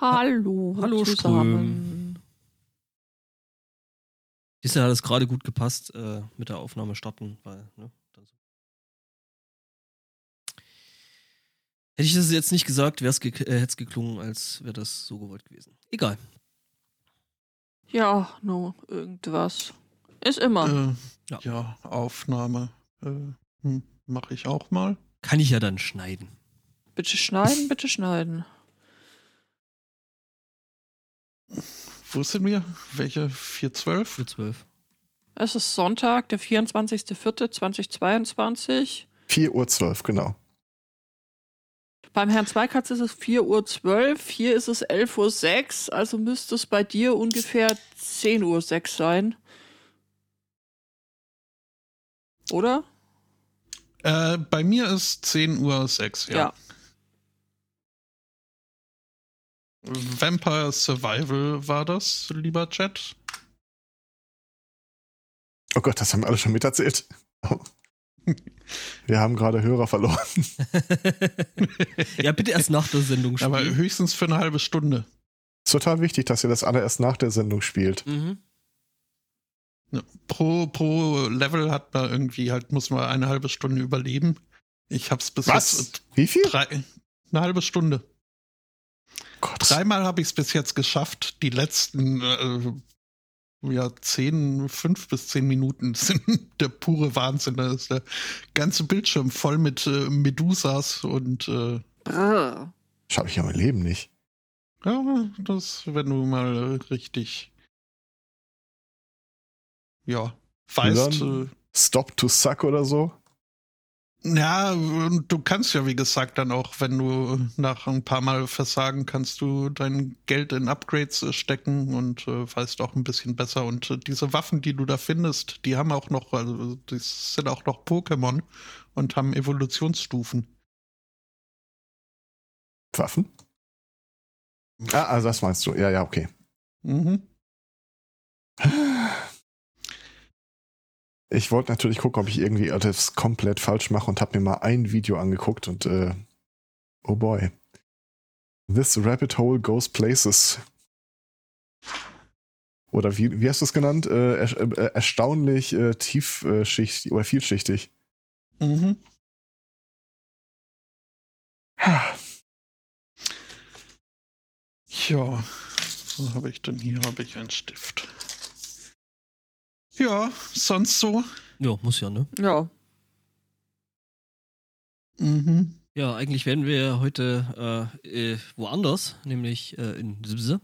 Hallo, Hallo, zusammen. Diesmal hat es gerade gut gepasst äh, mit der Aufnahme starten, weil, ne. Hätte ich das jetzt nicht gesagt, wäre es ge äh, hätte es geklungen, als wäre das so gewollt gewesen. Egal. Ja, no, irgendwas. Ist immer. Äh, Ja. ja. Aufnahme äh, hm, mache ich auch mal. Kann ich ja dann schneiden. Bitte schneiden, bitte schneiden. Wo sind wir? Welche? 412? Für zwölf. Es ist Sonntag, der 24.04.2022. 4.12 Uhr, genau. Beim Herrn Zweikatz ist es 4.12 Uhr, hier ist es 11.06 Uhr, also müsste es bei dir ungefähr 10.06 Uhr sein. Oder? Äh, bei mir ist 10 Uhr 6, ja. Ja. Vampire Survival war das, lieber Chat. Oh Gott, das haben wir alle schon miterzählt. Oh. Wir haben gerade Hörer verloren. ja, bitte erst nach der Sendung spielen. Aber höchstens für eine halbe Stunde. Ist total wichtig, dass ihr das alle erst nach der Sendung spielt. mhm. Pro, pro Level hat man irgendwie halt, muss man eine halbe Stunde überleben. Ich hab's bis Was? jetzt Wie viel? drei, eine halbe Stunde. Gott. Dreimal habe ich es bis jetzt geschafft. Die letzten äh, ja, zehn, fünf bis zehn Minuten sind der pure Wahnsinn. Da ist der ganze Bildschirm voll mit äh, Medusas und äh, Brrr. Schaffe ich ja mein Leben nicht. ja, das, wenn du mal äh, richtig ja, weißt, Dann- äh, Stop to suck oder so? Ja, und du kannst ja, wie gesagt, dann auch, wenn du nach ein paar Mal versagen, kannst du dein Geld in Upgrades äh, stecken und äh, weißt auch ein bisschen besser. Und äh, diese Waffen, die du da findest, die haben auch noch, also die sind auch noch Pokémon und haben Evolutionsstufen. Waffen? Ah, also das meinst du. Ja, ja, okay. Mhm. Ich wollte natürlich gucken, ob ich irgendwie das komplett falsch mache und habe mir mal ein Video angeguckt und äh, oh boy. This rabbit hole goes places. Oder wie, wie hast du es genannt? Äh, er, äh, erstaunlich äh, tiefschichtig oder vielschichtig. Mhm. Ja, was habe ich denn hier? Habe ich einen Stift. Ja, sonst so. Ja, muss ja, ne? Ja. Mhm. Ja, eigentlich wären wir heute äh, äh, woanders, nämlich äh, in Sibse.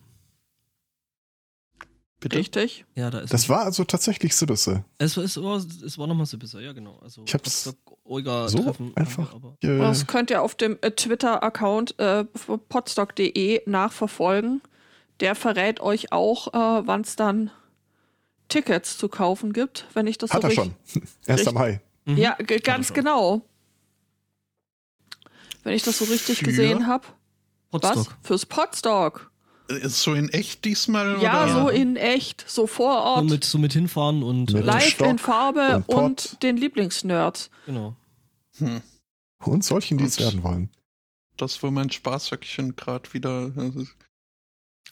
Bitte. Richtig. Ja, da ist Das war also tatsächlich Sibisse. Es, es war, es war nochmal Sibse, ja, genau. Also, Ich hab's Olga so Treffen einfach- aber. Äh, Das könnt ihr auf dem äh, Twitter-Account äh, podstock.de nachverfolgen. Der verrät euch auch, äh, wann es dann Tickets zu kaufen gibt, wenn ich das hat so er richtig- schon. 1. richtig- Mai. Mhm. Ja, ganz genau. Wenn ich das so richtig Für? gesehen habe. Was? Fürs Podstock. Ist so in echt diesmal? Ja, oder? so in echt, so vor So Ort. mit, so mit hinfahren und Mit äh, live Stock in Farbe und und den Lieblingsnerds. genau. Hm. Und solchen, die es werden wollen. Das war mein Spaßhöckchen gerade wieder.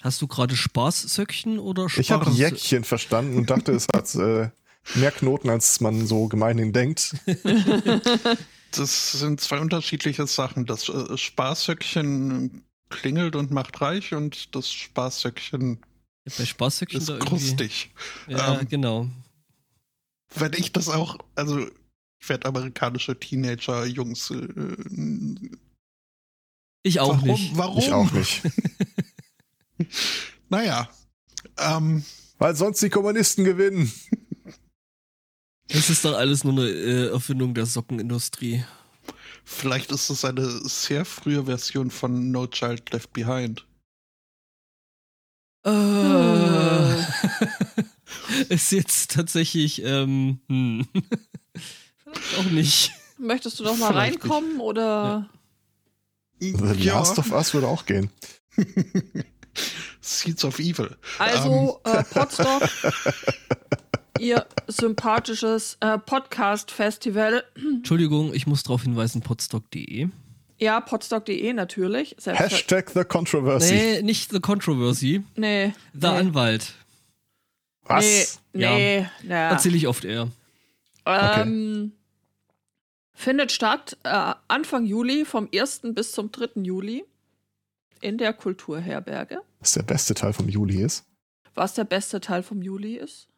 Hast du gerade Spaßsöckchen oder Spaß? Ich habe Jäckchen verstanden und dachte, es hat äh, mehr Knoten, als man so gemeinhin denkt. Das sind zwei unterschiedliche Sachen. Das äh, Spaßhöckchen klingelt und macht reich und das Spaßhöckchen Bei Spaßsöckchen ist krustig. Ja, Ähm, genau. Wenn ich das auch, also ich werde amerikanische Teenager-Jungs. Äh, Ich auch warum? nicht. Warum? Ich auch nicht. Naja. Ähm, Weil sonst die Kommunisten gewinnen. Das ist doch alles nur eine äh, Erfindung der Sockenindustrie. vielleicht ist es eine sehr frühe Version von No Child Left Behind. Äh, ist jetzt tatsächlich, ähm, hm. Vielleicht auch nicht. Möchtest du noch mal Vielleicht reinkommen oder? The Last of Us würde auch gehen. Seeds of Evil. Also, Ähm. äh, Podstock, ihr sympathisches äh, Podcast-Festival. Entschuldigung, ich muss darauf hinweisen, podstock.de. Ja, podstock.de natürlich. Hashtag The Controversy. Nee, nicht The Controversy. nee. The nee. Anwalt. Was? Nee, Ja. nee, ja. Erzähle ich oft eher. Ähm, findet statt äh, Anfang Juli, vom 1. bis zum 3. Juli in der Kulturherberge. Was der beste Teil vom Juli ist. Was der beste Teil vom Juli ist.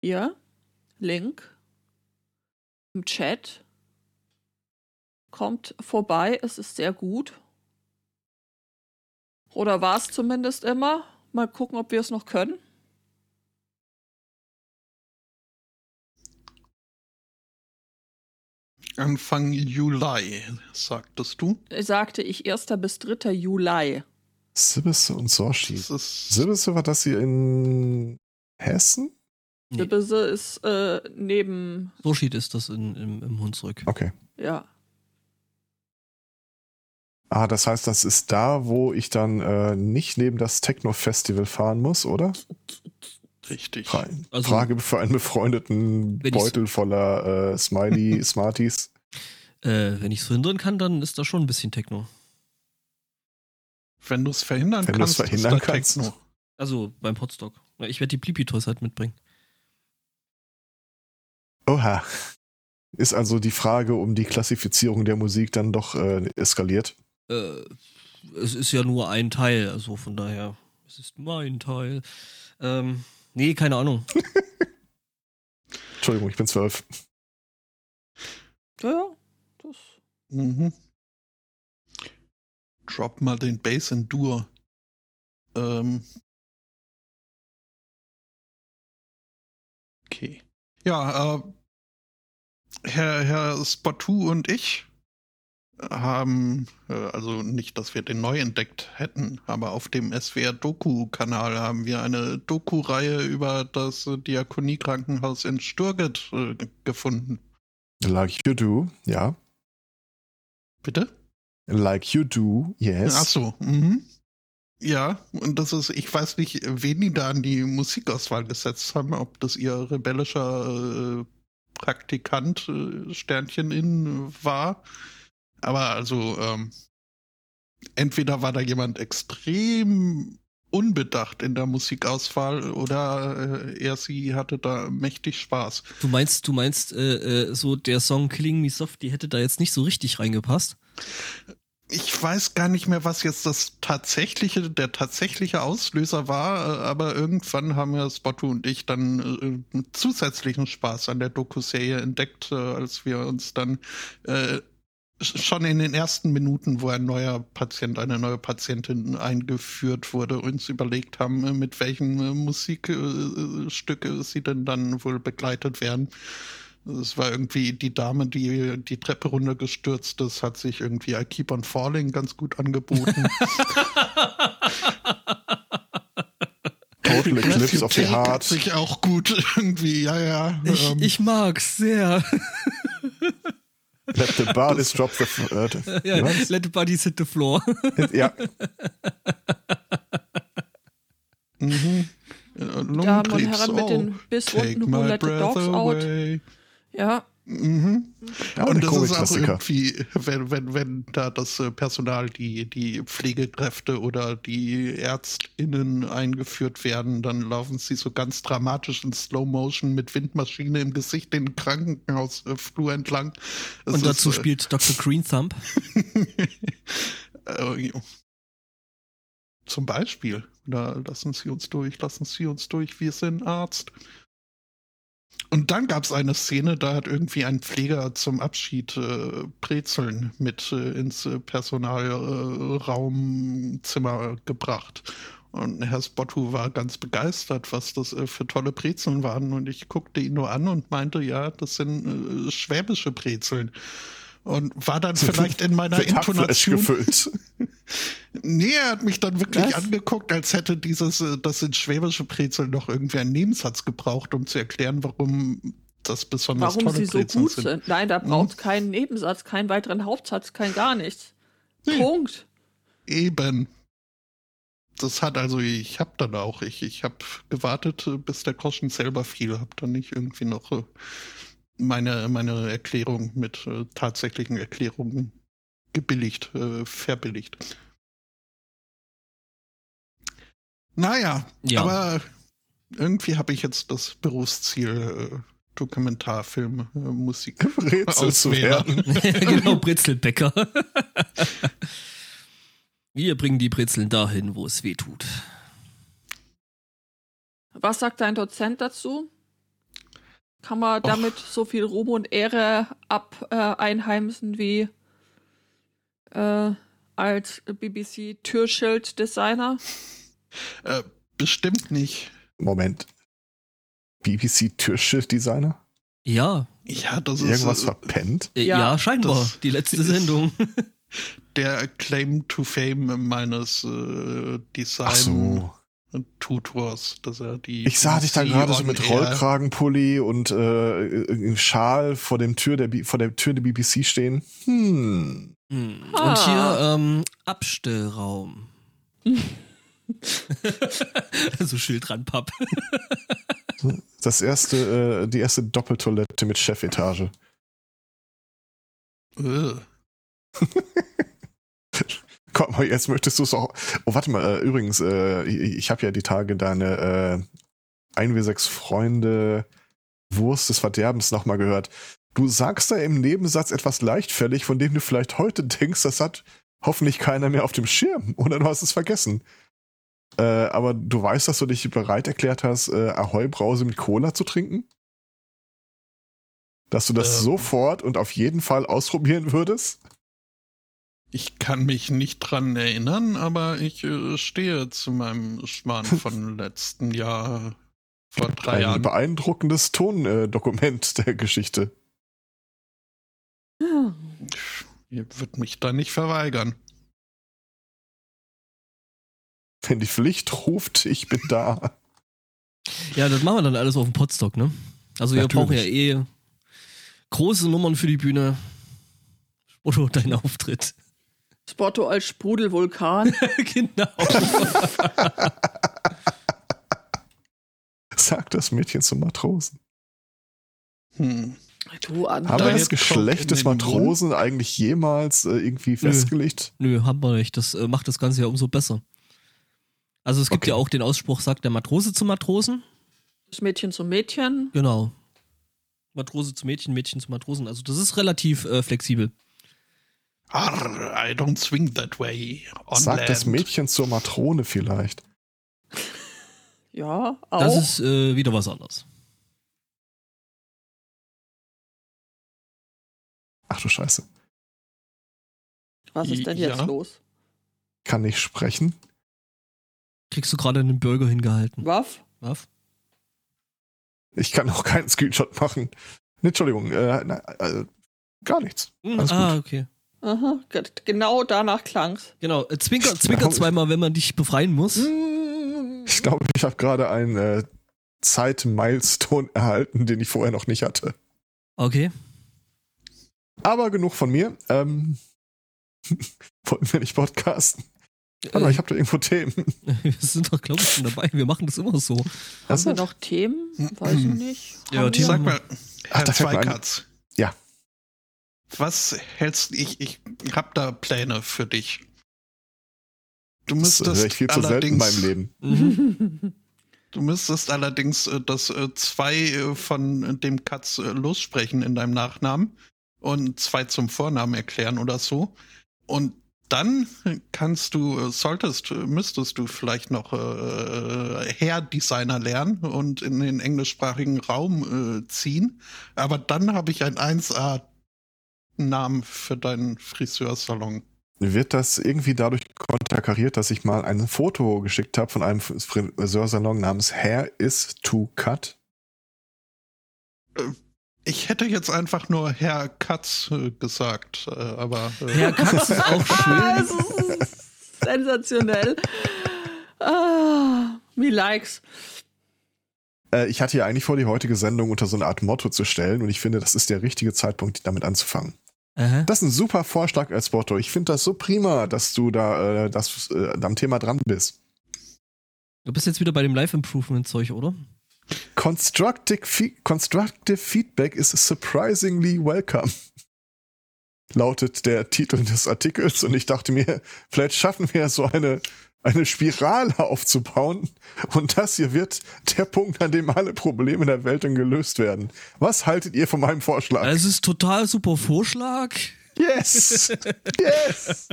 Hier, Link im Chat. Kommt vorbei, es ist sehr gut. Oder war es zumindest immer. Mal gucken, ob wir es noch können. Anfang Juli, sagtest du. Sagte ich 1. bis 3. Juli. Sibisse und Sorshi. Ist Sibisse war das hier in Hessen? Nee. Sibisse ist äh, neben, So steht es das in, im, im Hunsrück. Okay. ja. Ah, das heißt, das ist da, wo ich dann äh, nicht neben das Techno-Festival fahren muss, oder? Richtig. Fra Also- Frage für einen befreundeten Beutel voller äh, Smiley Smarties. Äh, wenn ich es verhindern kann, dann ist da schon ein bisschen Techno. Wenn du es verhindern Wenn kannst, verhindern ist da kannst. Techno. Also beim Hotstock. Ja, Ich werde die Blippi-Toys halt mitbringen. Oha. Ist also die Frage um die Klassifizierung der Musik dann doch äh, eskaliert? Äh, es ist ja nur ein Teil, also von daher, es ist mein Teil. Ähm, nee, keine Ahnung. Entschuldigung, ich bin zwölf. Ja, ja. Das. Mhm. Drop mal den Bass in Dur. Ähm. Okay. Ja, äh, Herr, Herr Spottu und ich haben, äh, also nicht, dass wir den neu entdeckt hätten, aber auf dem SWR-Doku-Kanal haben wir eine Doku-Reihe über das Diakoniekrankenhaus in Sturget äh, gefunden. Like you do, ja. Bitte? Like you do, yes. Ach so, mhm. Ja, und das ist, ich weiß nicht, wen die da an die Musikauswahl gesetzt haben, ob das ihr rebellischer äh, Praktikant äh, Sternchen in war. Aber also, ähm, entweder war da jemand extrem unbedacht in der Musikauswahl oder äh, er sie hatte da mächtig Spaß. Du meinst, du meinst, äh, äh, so der Song Killing Me Soft, die hätte da jetzt nicht so richtig reingepasst? Ich weiß gar nicht mehr, was jetzt das tatsächliche, der tatsächliche Auslöser war, äh, aber irgendwann haben ja Spotto und ich dann äh, zusätzlichen Spaß an der Doku-Serie entdeckt, äh, als wir uns dann äh, schon in den ersten Minuten, wo ein neuer Patient, eine neue Patientin eingeführt wurde, uns überlegt haben, äh, mit welchem äh, Musikstück äh, sie denn dann wohl begleitet werden. Es war irgendwie die Dame, die die Treppe runtergestürzt ist, hat sich irgendwie I Keep on Falling ganz gut angeboten. Total Eclipse of the Heart. sich auch gut irgendwie, ja, ja. Ich, ähm, ich mag's sehr. Let the bodies drop the... f- Äh, ja, let the bodies hit the floor. ja, mhm. Damen und Herren mit den Who Let the Dogs Out. Ja, Mhm. Ja, und das ist auch Komik-Klassiker. irgendwie, wenn, wenn, wenn da das äh, Personal, die, die Pflegekräfte oder die ÄrztInnen eingeführt werden, dann laufen sie so ganz dramatisch in Slow Motion mit Windmaschine im Gesicht den Krankenhausflur entlang. Es Und dazu ist, äh, spielt Dr. Green Thumb. Äh, zum Beispiel. Oder lassen Sie uns durch, lassen Sie uns durch, wir sind Arzt. Und dann gab es eine Szene, da hat irgendwie ein Pfleger zum Abschied äh, Brezeln mit äh, ins äh, Personalraumzimmer gebracht. Und Herr Spottu war ganz begeistert, was das äh, für tolle Brezeln waren. Und ich guckte ihn nur an und meinte, ja, das sind äh, schwäbische Brezeln. Und war dann vielleicht in meiner mit Intonation gefüllt. Nee, er hat mich dann wirklich Was? angeguckt, als hätte dieses, äh, das sind schwäbische Brezeln noch irgendwie einen Nebensatz gebraucht, um zu erklären, warum das besonders warum tolle sie so Brezeln gut sind. sind. Nein, da braucht keinen Nebensatz, keinen weiteren Hauptsatz, kein gar nichts. Nee. Punkt. Eben. Das hat also, ich hab dann auch, ich, ich hab gewartet, äh, bis der Groschen selber fiel, hab dann nicht irgendwie noch äh, meine, meine Erklärung mit äh, tatsächlichen Erklärungen gebilligt, äh, verbilligt. Naja, Ja. aber irgendwie habe ich jetzt das Berufsziel äh, Dokumentarfilm, äh, Musik Rätsel zu werden. genau, Brezelbäcker. Wir bringen die Brezeln dahin, wo es weh tut. Was sagt dein Dozent dazu? Kann man damit so viel Ruhm und Ehre ab äh, einheimsen wie äh, als BBC-Türschild-Designer? Äh, bestimmt nicht. Moment. BBC Türschilddesigner? Ja, Ja, das ist Irgendwas äh, verpennt? äh, ja, Ja, scheinbar. die letzte Sendung. der Claim to Fame meines äh, Ach so. Design-Tutors, dass er die. Ich sah dich da gerade so mit Rollkragenpulli und äh, im Schal vor dem Tür der B vor der Tür der BBC stehen. Hm. Hm. Ah. Und hier ähm, Abstellraum. so Schild dran, Papp. Das erste, äh, die erste Doppeltoilette mit Chefetage. Komm mal, jetzt möchtest du es auch. Oh, warte mal, äh, übrigens, äh, ich, ich habe ja die Tage deine äh, 1W6 Freunde Wurst des Verderbens nochmal gehört. Du sagst da im Nebensatz etwas leichtfällig, von dem du vielleicht heute denkst, das hat hoffentlich keiner mehr auf dem Schirm oder du hast es vergessen. Äh, aber du weißt, dass du dich bereit erklärt hast, äh, Ahoi-Brause mit Cola zu trinken? Dass du das Ähm. sofort und auf jeden Fall ausprobieren würdest? Ich kann mich nicht dran erinnern, aber ich äh, stehe zu meinem Schmarrn von letzten Jahr vor drei Ein Jahren. beeindruckendes Tondokument der Geschichte. Ihr würdet mich da nicht verweigern. Wenn die Pflicht ruft, ich bin da. Ja, das machen wir dann alles auf dem Podstock, ne? Also wir brauchen ja eh große Nummern für die Bühne. Oder dein Auftritt. Spotto als Sprudelvulkan. genau. Sagt das Mädchen zum Matrosen. Hm. Du. Haben wir das Geschlecht des Matrosen eigentlich jemals äh, irgendwie festgelegt? Nö, haben wir nicht. Das äh, macht das Ganze ja umso besser. Also es gibt Okay. ja auch den Ausspruch, sagt der Matrose zum Matrosen. Das Mädchen zum Mädchen. Genau. Matrose zu Mädchen, Mädchen zu Matrosen. Also das ist relativ äh, flexibel. Arr, I don't swing that way. On Sagt land. das Mädchen zur Matrone vielleicht. Ja, auch. Das ist äh, wieder was anderes. Ach du Scheiße. Was ist denn jetzt Ja. los? Kann nicht sprechen. Kriegst du gerade einen Burger hingehalten. Waff? Was? Ich kann auch keinen Screenshot machen. Nee, Entschuldigung, äh, na, äh, gar nichts. Hm, Alles ah, gut. okay. Aha, ge- genau danach klang's. Genau. Äh, zwinker, zwinker zweimal, wenn man dich befreien muss. Ich glaube, ich habe gerade einen äh, Zeit-Milestone erhalten, den ich vorher noch nicht hatte. Okay. Aber genug von mir. Ähm, wollten wir nicht podcasten? Warte mal, Äh, ich habe da irgendwo Themen. wir sind doch, glaube ich, schon dabei. Wir machen das immer so. Haben wir noch Themen? Weiß ich nicht. Ja, Themen-? Sag mal, Ach, Herr ein. Zweikatz. Ja. Was hältst ich? Ich hab da Pläne für dich. Du Das müsstest ich viel zu selten in allerdings, meinem Leben. Mhm. Du müsstest allerdings äh, das äh, zwei äh, von dem Katz lossprechen in deinem Nachnamen und zwei zum Vornamen erklären oder so. Und dann kannst du, solltest, müsstest du vielleicht noch äh, Hair-Designer lernen und in den englischsprachigen Raum äh, ziehen. Aber dann habe ich 1A-Namen für deinen Friseursalon. Wird das irgendwie dadurch konterkariert, dass ich mal ein Foto geschickt habe von einem Friseursalon namens Hair is to Cut? Ich hätte jetzt einfach nur Herr Katz äh, gesagt, äh, aber äh, Herr Katz ist auch Ah, schön. es ist sensationell. Ah, me likes. Äh, ich hatte ja eigentlich vor, die heutige Sendung unter so eine Art Motto zu stellen und ich finde, das ist der richtige Zeitpunkt, damit anzufangen. Aha. Das ist ein super Vorschlag als Motto. Ich finde das so prima, dass du da, äh, das, äh, am Thema dran bist. Du bist jetzt wieder bei dem Live-Improvement-Zeug, oder? Constructive, fe constructive Feedback is surprisingly welcome. Lautet der Titel des Artikels und ich dachte mir, vielleicht schaffen wir so eine, eine Spirale aufzubauen und das hier wird der Punkt, an dem alle Probleme der Welt dann gelöst werden. Was haltet ihr von meinem Vorschlag? Es ist total super Vorschlag. Yes! Yes!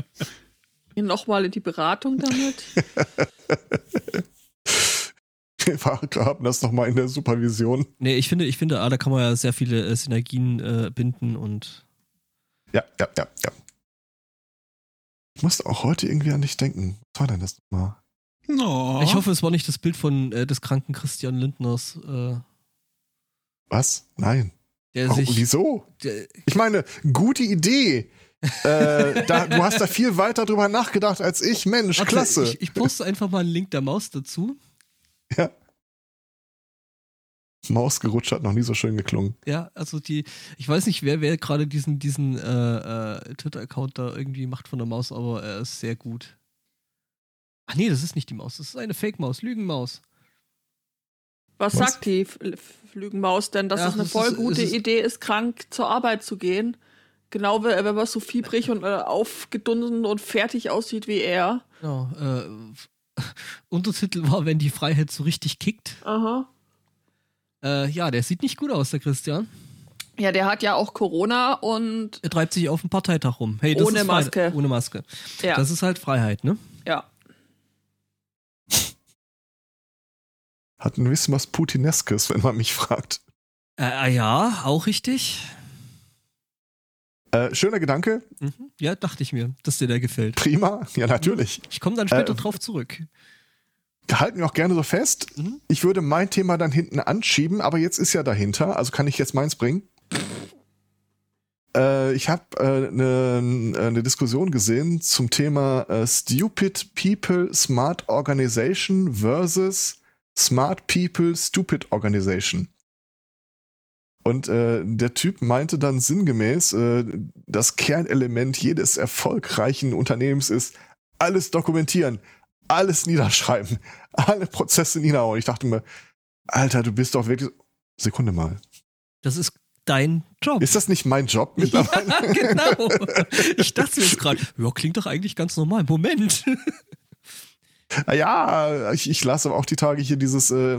Nochmal in die Beratung damit. Wir haben das nochmal in der Supervision. Nee, ich finde, ich finde, ah, da kann man ja sehr viele äh, Synergien äh, binden und. Ja, ja, ja, ja. Ich musste auch heute irgendwie an dich denken. Was war denn das nochmal? No. Ich hoffe, es war nicht das Bild von äh, des kranken Christian Lindners. Äh, Was? Nein. der Oh, sich. wieso? Der, Ich meine, gute Idee. äh, da, du hast da viel weiter drüber nachgedacht als ich. Mensch, Warte, klasse. Ich, ich poste einfach mal einen Link der Maus dazu. ja. Maus gerutscht hat noch nie so schön geklungen. Ja, also die, ich weiß nicht, wer, wer gerade diesen, diesen äh, äh, Twitter-Account da irgendwie macht von der Maus, aber er ist sehr gut. Ach nee, das ist nicht die Maus, das ist eine Fake-Maus, Lügenmaus. Was, Was? sagt die F- F- Flügenmaus denn, dass Ja, es eine voll ist- gute ist- Idee ist, krank zur Arbeit zu gehen? Genau, wenn wenn man so fiebrig und äh, aufgedunsen und fertig aussieht wie er. Genau, äh, Untertitel war, wenn die Freiheit so richtig kickt. Aha. Äh, ja, der sieht nicht gut aus, der Christian. Ja, der hat ja auch Corona und Er treibt sich auf dem Parteitag rum. Hey, das Ohne ist Freiheit- Maske. Ohne Maske. ja, Das ist halt Freiheit, ne? ja. Hat ein bisschen was Putineskes, wenn man mich fragt. Äh, äh, ja, auch richtig. Äh, schöner Gedanke. Mhm. Ja, dachte ich mir, dass dir der gefällt. Prima. Ja, natürlich. Ich komme dann später Äh, drauf zurück. Halten wir auch gerne so fest. Mhm. Ich würde mein Thema dann hinten anschieben, aber jetzt ist ja dahinter, also kann ich jetzt meins bringen. Äh, ich habe eine äh, ne- äh, ne Diskussion gesehen zum Thema äh, Stupid People Smart Organization versus Smart People Stupid Organization. Und äh, der Typ meinte dann sinngemäß, äh, das Kernelement jedes erfolgreichen Unternehmens ist, alles dokumentieren, alles niederschreiben, alle Prozesse niederhauen. Ich dachte mir, Alter, du bist doch wirklich. Sekunde mal. Das ist dein Job. Ist das nicht mein Job mittlerweile? ja, genau. Ich dachte mir jetzt gerade, ja, klingt doch eigentlich ganz normal. Moment. Ah ja, ich, ich las aber auch die Tage hier dieses, äh,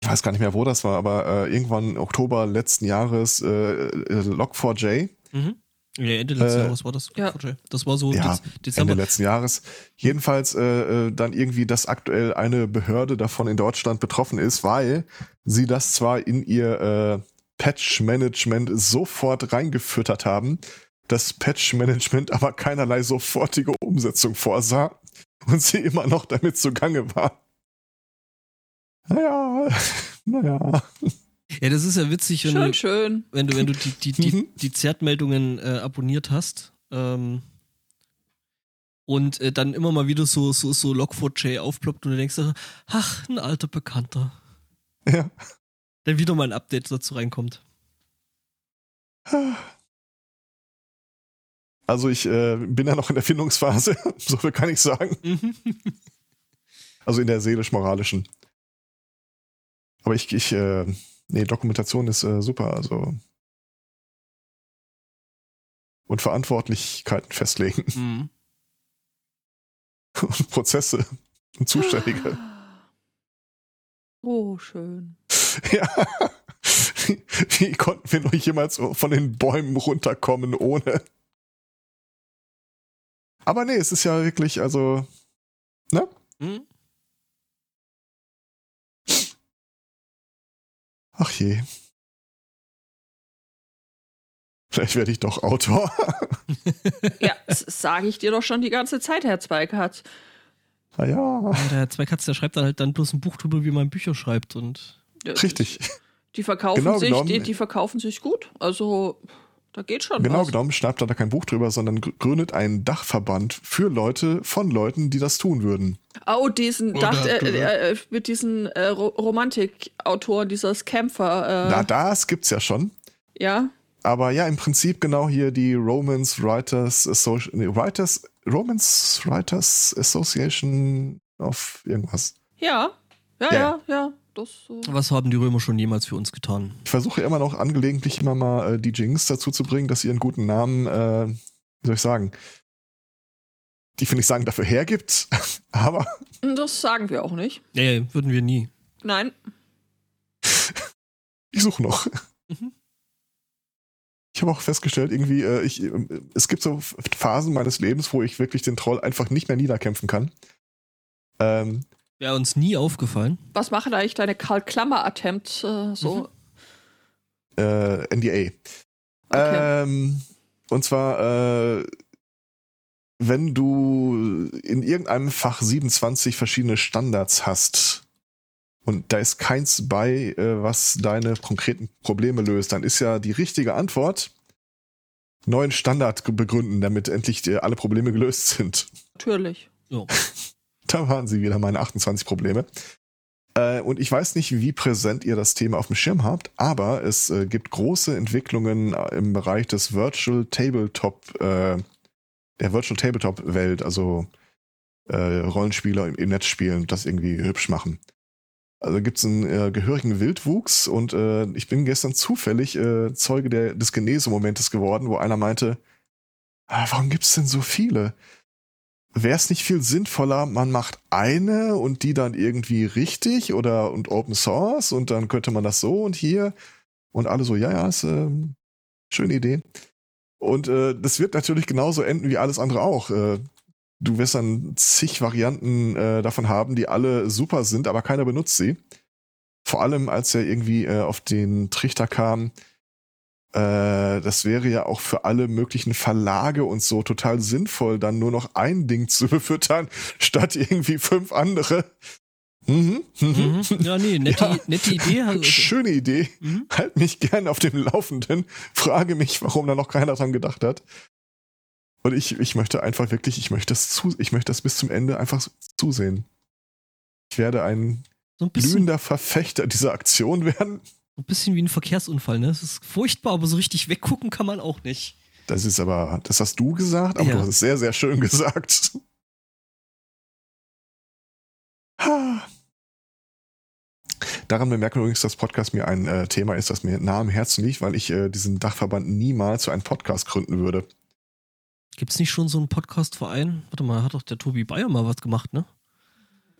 ich weiß gar nicht mehr, wo das war, aber äh, irgendwann im Oktober letzten Jahres äh, äh, Log4j, Mhm. Ja, Ende letzten Äh, Jahres war das. ja. Das war so Ja, Dez- Ende Dezember. letzten Jahres. Jedenfalls äh, äh, dann irgendwie, dass aktuell eine Behörde davon in Deutschland betroffen ist, weil sie das zwar in ihr äh, Patch-Management sofort reingefüttert haben, das Patch-Management aber keinerlei sofortige Umsetzung vorsah und sie immer noch damit zugange war. Naja, naja. Ja, das ist ja witzig, wenn Schön, du, schön. wenn du, wenn du die, die, die, Mhm. die Zertmeldungen äh, abonniert hast. Ähm, und äh, dann immer mal wieder so, so, so Log4j aufploppt und du denkst, ach, ein alter Bekannter. Ja. Dann wieder mal ein Update dazu reinkommt. Also ich äh, bin ja noch in der Findungsphase, so viel kann ich sagen. Mhm. Also in der seelisch-moralischen. Aber ich, ich, äh, nee, Dokumentation ist äh, super, also. Und Verantwortlichkeiten festlegen Mhm. und Prozesse und Zuständige. Oh, schön. ja. Wie, wie konnten wir noch jemals von den Bäumen runterkommen ohne? Aber nee, es ist ja wirklich, also, ne? Mhm. Ach je. Vielleicht werde ich doch Autor. Ja, das sage ich dir doch schon die ganze Zeit, Herr Zweikatz. Na ja, Ja, der Herr Zweikatz, der schreibt dann halt dann bloß ein Buch drüber, wie man Bücher schreibt und richtig. Die verkaufen Genau sich, genommen- die, die verkaufen sich gut. Also, da geht schon Genau was. genommen schreibt er da kein Buch drüber, sondern gr- gründet einen Dachverband für Leute, von Leuten, die das tun würden. Oh, diesen, dacht, äh, du- äh, mit diesen äh, Ro Romantikautoren, dieser Scamper. Äh, Na, das gibt's ja schon. ja, Aber ja, im Prinzip genau hier die Romance Writers Association, nee, Writers, Romance Writers Association of irgendwas. ja, ja, Ja. ja, ja. das. Äh, Was haben die Römer schon jemals für uns getan? Ich versuche immer noch angelegentlich immer mal äh, die Jinx dazu zu bringen, dass sie einen guten Namen, äh, wie soll ich sagen, die finde ich sagen dafür hergibt, aber das sagen wir auch nicht. Nee, würden wir nie. Nein. ich suche noch. Mhm. Ich habe auch festgestellt, irgendwie, äh, ich, äh, es gibt so Phasen meines Lebens, wo ich wirklich den Troll einfach nicht mehr niederkämpfen kann. Ähm, Wäre uns nie aufgefallen. Was machen eigentlich deine Karl Klammer-Attempts äh, so? Mhm. äh, NDA. Okay. Ähm, und zwar, äh, wenn du in irgendeinem Fach 27 verschiedene Standards hast und da ist keins bei, äh, was deine konkreten Probleme löst, dann ist ja die richtige Antwort neuen Standard begründen, damit endlich alle Probleme gelöst sind. Natürlich. Ja. Da waren sie wieder meine 28 Probleme. Äh, und ich weiß nicht, wie präsent ihr das Thema auf dem Schirm habt, aber es äh, gibt große Entwicklungen im Bereich des Virtual Tabletop, äh, der Virtual Tabletop Welt, also äh, Rollenspieler im, im Netz spielen, das irgendwie hübsch machen. Also gibt es einen äh, gehörigen Wildwuchs und äh, ich bin gestern zufällig äh, Zeuge der, des Genesemomentes geworden, wo einer meinte, ah, warum gibt es denn so viele? Wäre es nicht viel sinnvoller, man macht eine und die dann irgendwie richtig oder und Open Source und dann könnte man das so und hier und alle so, ja, ja, ist ähm, schöne Idee. Und äh, das wird natürlich genauso enden wie alles andere auch. Äh, du wirst dann zig Varianten äh, davon haben, die alle super sind, aber keiner benutzt sie. Vor allem, als er irgendwie äh, auf den Trichter kam, äh, das wäre ja auch für alle möglichen Verlage und so total sinnvoll, dann nur noch ein Ding zu befüttern, statt irgendwie fünf andere. Mhm, mhm. Ja, nee, nette, Ja. nette Idee. Also, Schöne Idee. Mhm. Halt mich gern auf dem Laufenden. Frage mich, warum da noch keiner dran gedacht hat. Und ich, ich möchte einfach wirklich, ich möchte das zu, ich möchte das bis zum Ende einfach zusehen. Ich werde ein So ein glühender Verfechter dieser Aktion werden. ein bisschen wie ein Verkehrsunfall, ne? Das ist furchtbar, aber so richtig weggucken kann man auch nicht. Das ist aber, das hast du gesagt, aber Ja. du hast es sehr, sehr schön gesagt. Ha. Daran bemerken übrigens, dass Podcast mir ein äh, Thema ist, das mir nah am Herzen liegt, weil ich äh, diesen Dachverband niemals zu einem Podcast gründen würde. Gibt's nicht schon so einen Podcast-Verein? Warte mal, hat doch der Tobi Bayer mal was gemacht, ne?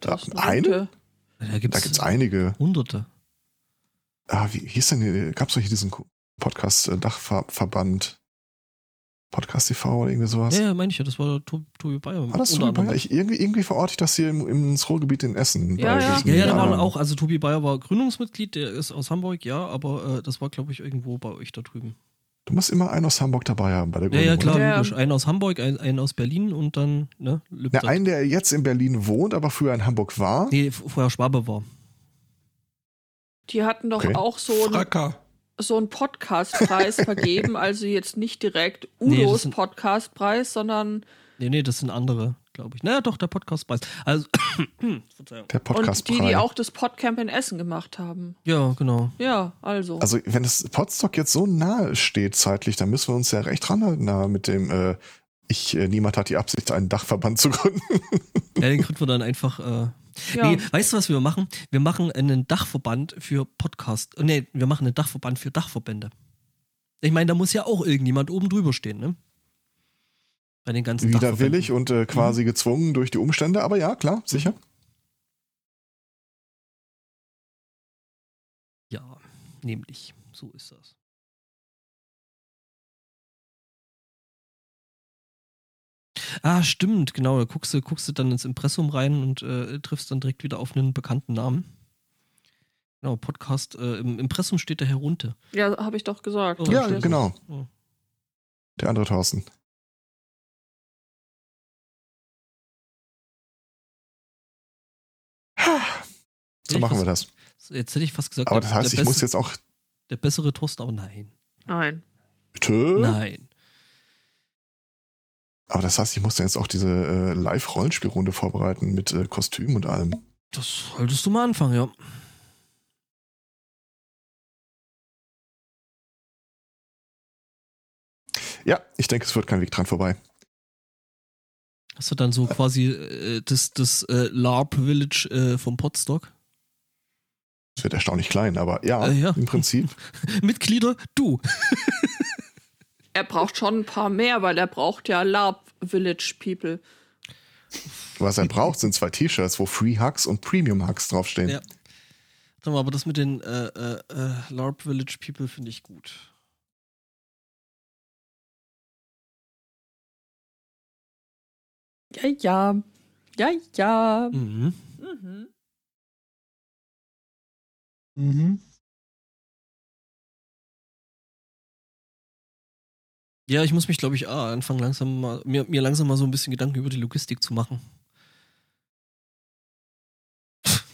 Da, eine? Da gibt's, Da gibt's einige. Hunderte. Ah, wie hieß denn, gab es doch hier diesen Podcast-Dachverband? Podcast TV oder irgendwie sowas? Ja, ja, meine ich ja, das war Tobi, Tobi Bayer. War das anderem. Ja, ich, irgendwie, irgendwie verorte ich das hier im, im Ruhrgebiet in Essen. Ja, ja. Ja, ja, da waren auch, also Tobi Bayer war Gründungsmitglied, der ist aus Hamburg, ja, aber äh, das war, glaube ich, irgendwo bei euch da drüben. Du musst immer einen aus Hamburg dabei haben bei der Ja, ja, Gründung, klar, Ja. logisch. Einen aus Hamburg, einen, einen aus Berlin und dann, ne? Lübstadt. Ja, einen, der jetzt in Berlin wohnt, aber früher in Hamburg war. nee, vorher Schwabe war. Die hatten doch Okay. auch so einen, Fracker. So einen Podcastpreis vergeben, also jetzt nicht direkt Nee, Udos sind- Podcastpreis, sondern Nee, nee, das sind andere, glaube ich. Naja, doch, der Podcastpreis. Also, Verzeihung. Der und podcast die, die auch das Podcamp in Essen gemacht haben. Ja, genau. Ja, also. Also, wenn das Podstock jetzt so nahe steht zeitlich, dann müssen wir uns ja recht ranhalten da mit dem, äh, ich, äh, niemand hat die Absicht, einen Dachverband zu gründen. Ja, den kriegt man dann einfach. Äh, ja. Nee, weißt du, was wir machen? Wir machen einen Dachverband für Podcast. äh, Nee, wir machen einen Dachverband für Dachverbände. Ich meine, da muss ja auch irgendjemand oben drüber stehen, ne? Bei den ganzen Widerwillig und äh, quasi gezwungen durch die Umstände, aber ja, klar, sicher. Ja, nämlich. So ist das. Ah, stimmt, genau. Da guckst du, guckst du dann ins Impressum rein und äh, triffst dann direkt wieder auf einen bekannten Namen. Genau, Podcast. Äh, Im Impressum steht der herunter. ja, habe ich doch gesagt. Oh, Ja, genau. Oh. Der andere Thorsten. So machen wir das. Jetzt hätte ich fast gesagt, Aber der- das heißt, ich muss jetzt auch. Der bessere Toaster, aber nein. Nein. Bitte? Nein. Aber das heißt, ich muss dann jetzt auch diese äh, Live-Rollenspielrunde vorbereiten mit äh, Kostüm und allem. Das solltest du mal anfangen, ja. Ja, ich denke, es wird kein Weg dran vorbei. Hast du dann so quasi äh, das, das äh, LARP Village äh, vom Podstock? Es wird erstaunlich klein, aber ja, Äh, ja. im Prinzip. Mitglieder, du. Er braucht schon ein paar mehr, weil er braucht ja LARP Village People. Was er braucht, sind zwei T-Shirts, wo Free Hugs und Premium Hugs draufstehen. Ja. Sag mal, aber das mit den äh, äh, äh, LARP Village People finde ich gut. Ja, ja. Ja, ja. Mhm. Mhm. Mhm. Ja, ich muss mich, glaube ich, ah, anfangen, langsam mal, mir, mir langsam mal so ein bisschen Gedanken über die Logistik zu machen.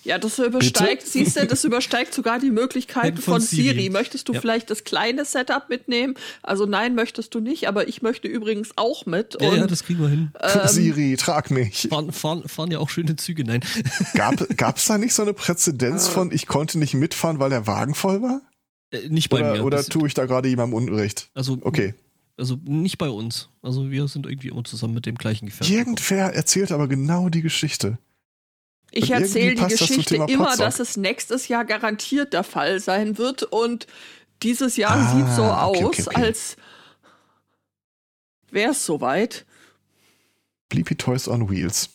Ja, das übersteigt, Bitte? siehst du, das übersteigt sogar die Möglichkeiten Von von Siri. Siri. Möchtest du Ja. vielleicht das kleine Setup mitnehmen? Also nein, möchtest du nicht, aber ich möchte übrigens auch mit. Ja, und, ja, das kriegen wir hin. ähm, Siri, trag mich. Fahren, fahren, fahren ja auch schöne Züge, nein. Gab es da nicht so eine Präzedenz von, ich konnte nicht mitfahren, weil der Wagen voll war? Äh, nicht bei Oder, mir. oder tue ich da gerade jemandem Unrecht? also, Okay. Also nicht bei uns. Also wir sind irgendwie immer zusammen mit dem gleichen Gefährt. Irgendwer erzählt aber genau die Geschichte. ich erzähle die das Geschichte Thema immer, Potsdok. dass es nächstes Jahr garantiert der Fall sein wird. Und dieses Jahr Ah, sieht so okay, aus, okay, okay. als wäre es soweit. Bleepy Toys on Wheels.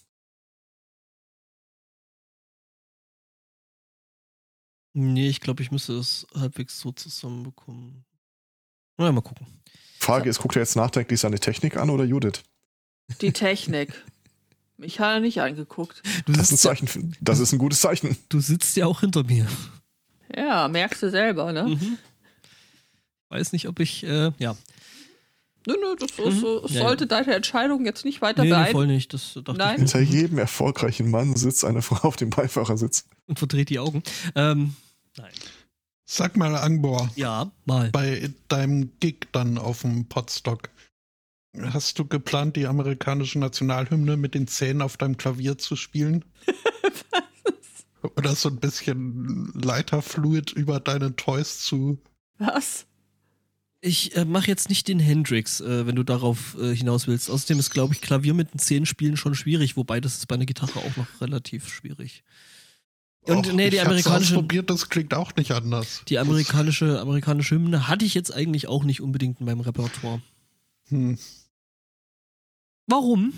Nee, ich glaube, ich müsste das halbwegs so zusammenbekommen. Na ja, mal gucken. Frage ist, guckt er jetzt nachdenklich seine Technik an oder Judith? Die Technik. Mich hat er nicht angeguckt. Du Das ist ein ja, Zeichen. Das ist ein gutes Zeichen. du sitzt ja auch hinter mir. Ja, merkst du selber, ne? Mhm. Weiß nicht, ob ich, äh, ja. Nö, nö, das, ist, Mhm. so- es Ja, ja. sollte deine Entscheidung jetzt nicht weiter Nee, beeinflussen. voll nicht. Das Nein. ich. Hinter jedem erfolgreichen Mann sitzt eine Frau auf dem Beifahrersitz. Und verdreht die Augen. Ähm, nein. Sag mal, Angbor, Ja, mal. bei deinem Gig dann auf dem Podstock, hast du geplant, die amerikanische Nationalhymne mit den Zähnen auf deinem Klavier zu spielen? Oder so ein bisschen Leiterfluid über deine Toys zu. Was? Ich äh, mache jetzt nicht den Hendrix, äh, wenn du darauf äh, hinaus willst. Außerdem ist, glaube ich, Klavier mit den Zehen spielen schon schwierig, wobei das ist bei einer Gitarre auch noch relativ schwierig. Und Och, nee, die ich hab's amerikanische, ausprobiert, das klingt auch nicht anders. die amerikanische, amerikanische Hymne hatte ich jetzt eigentlich auch nicht unbedingt in meinem Repertoire. Hm. Warum?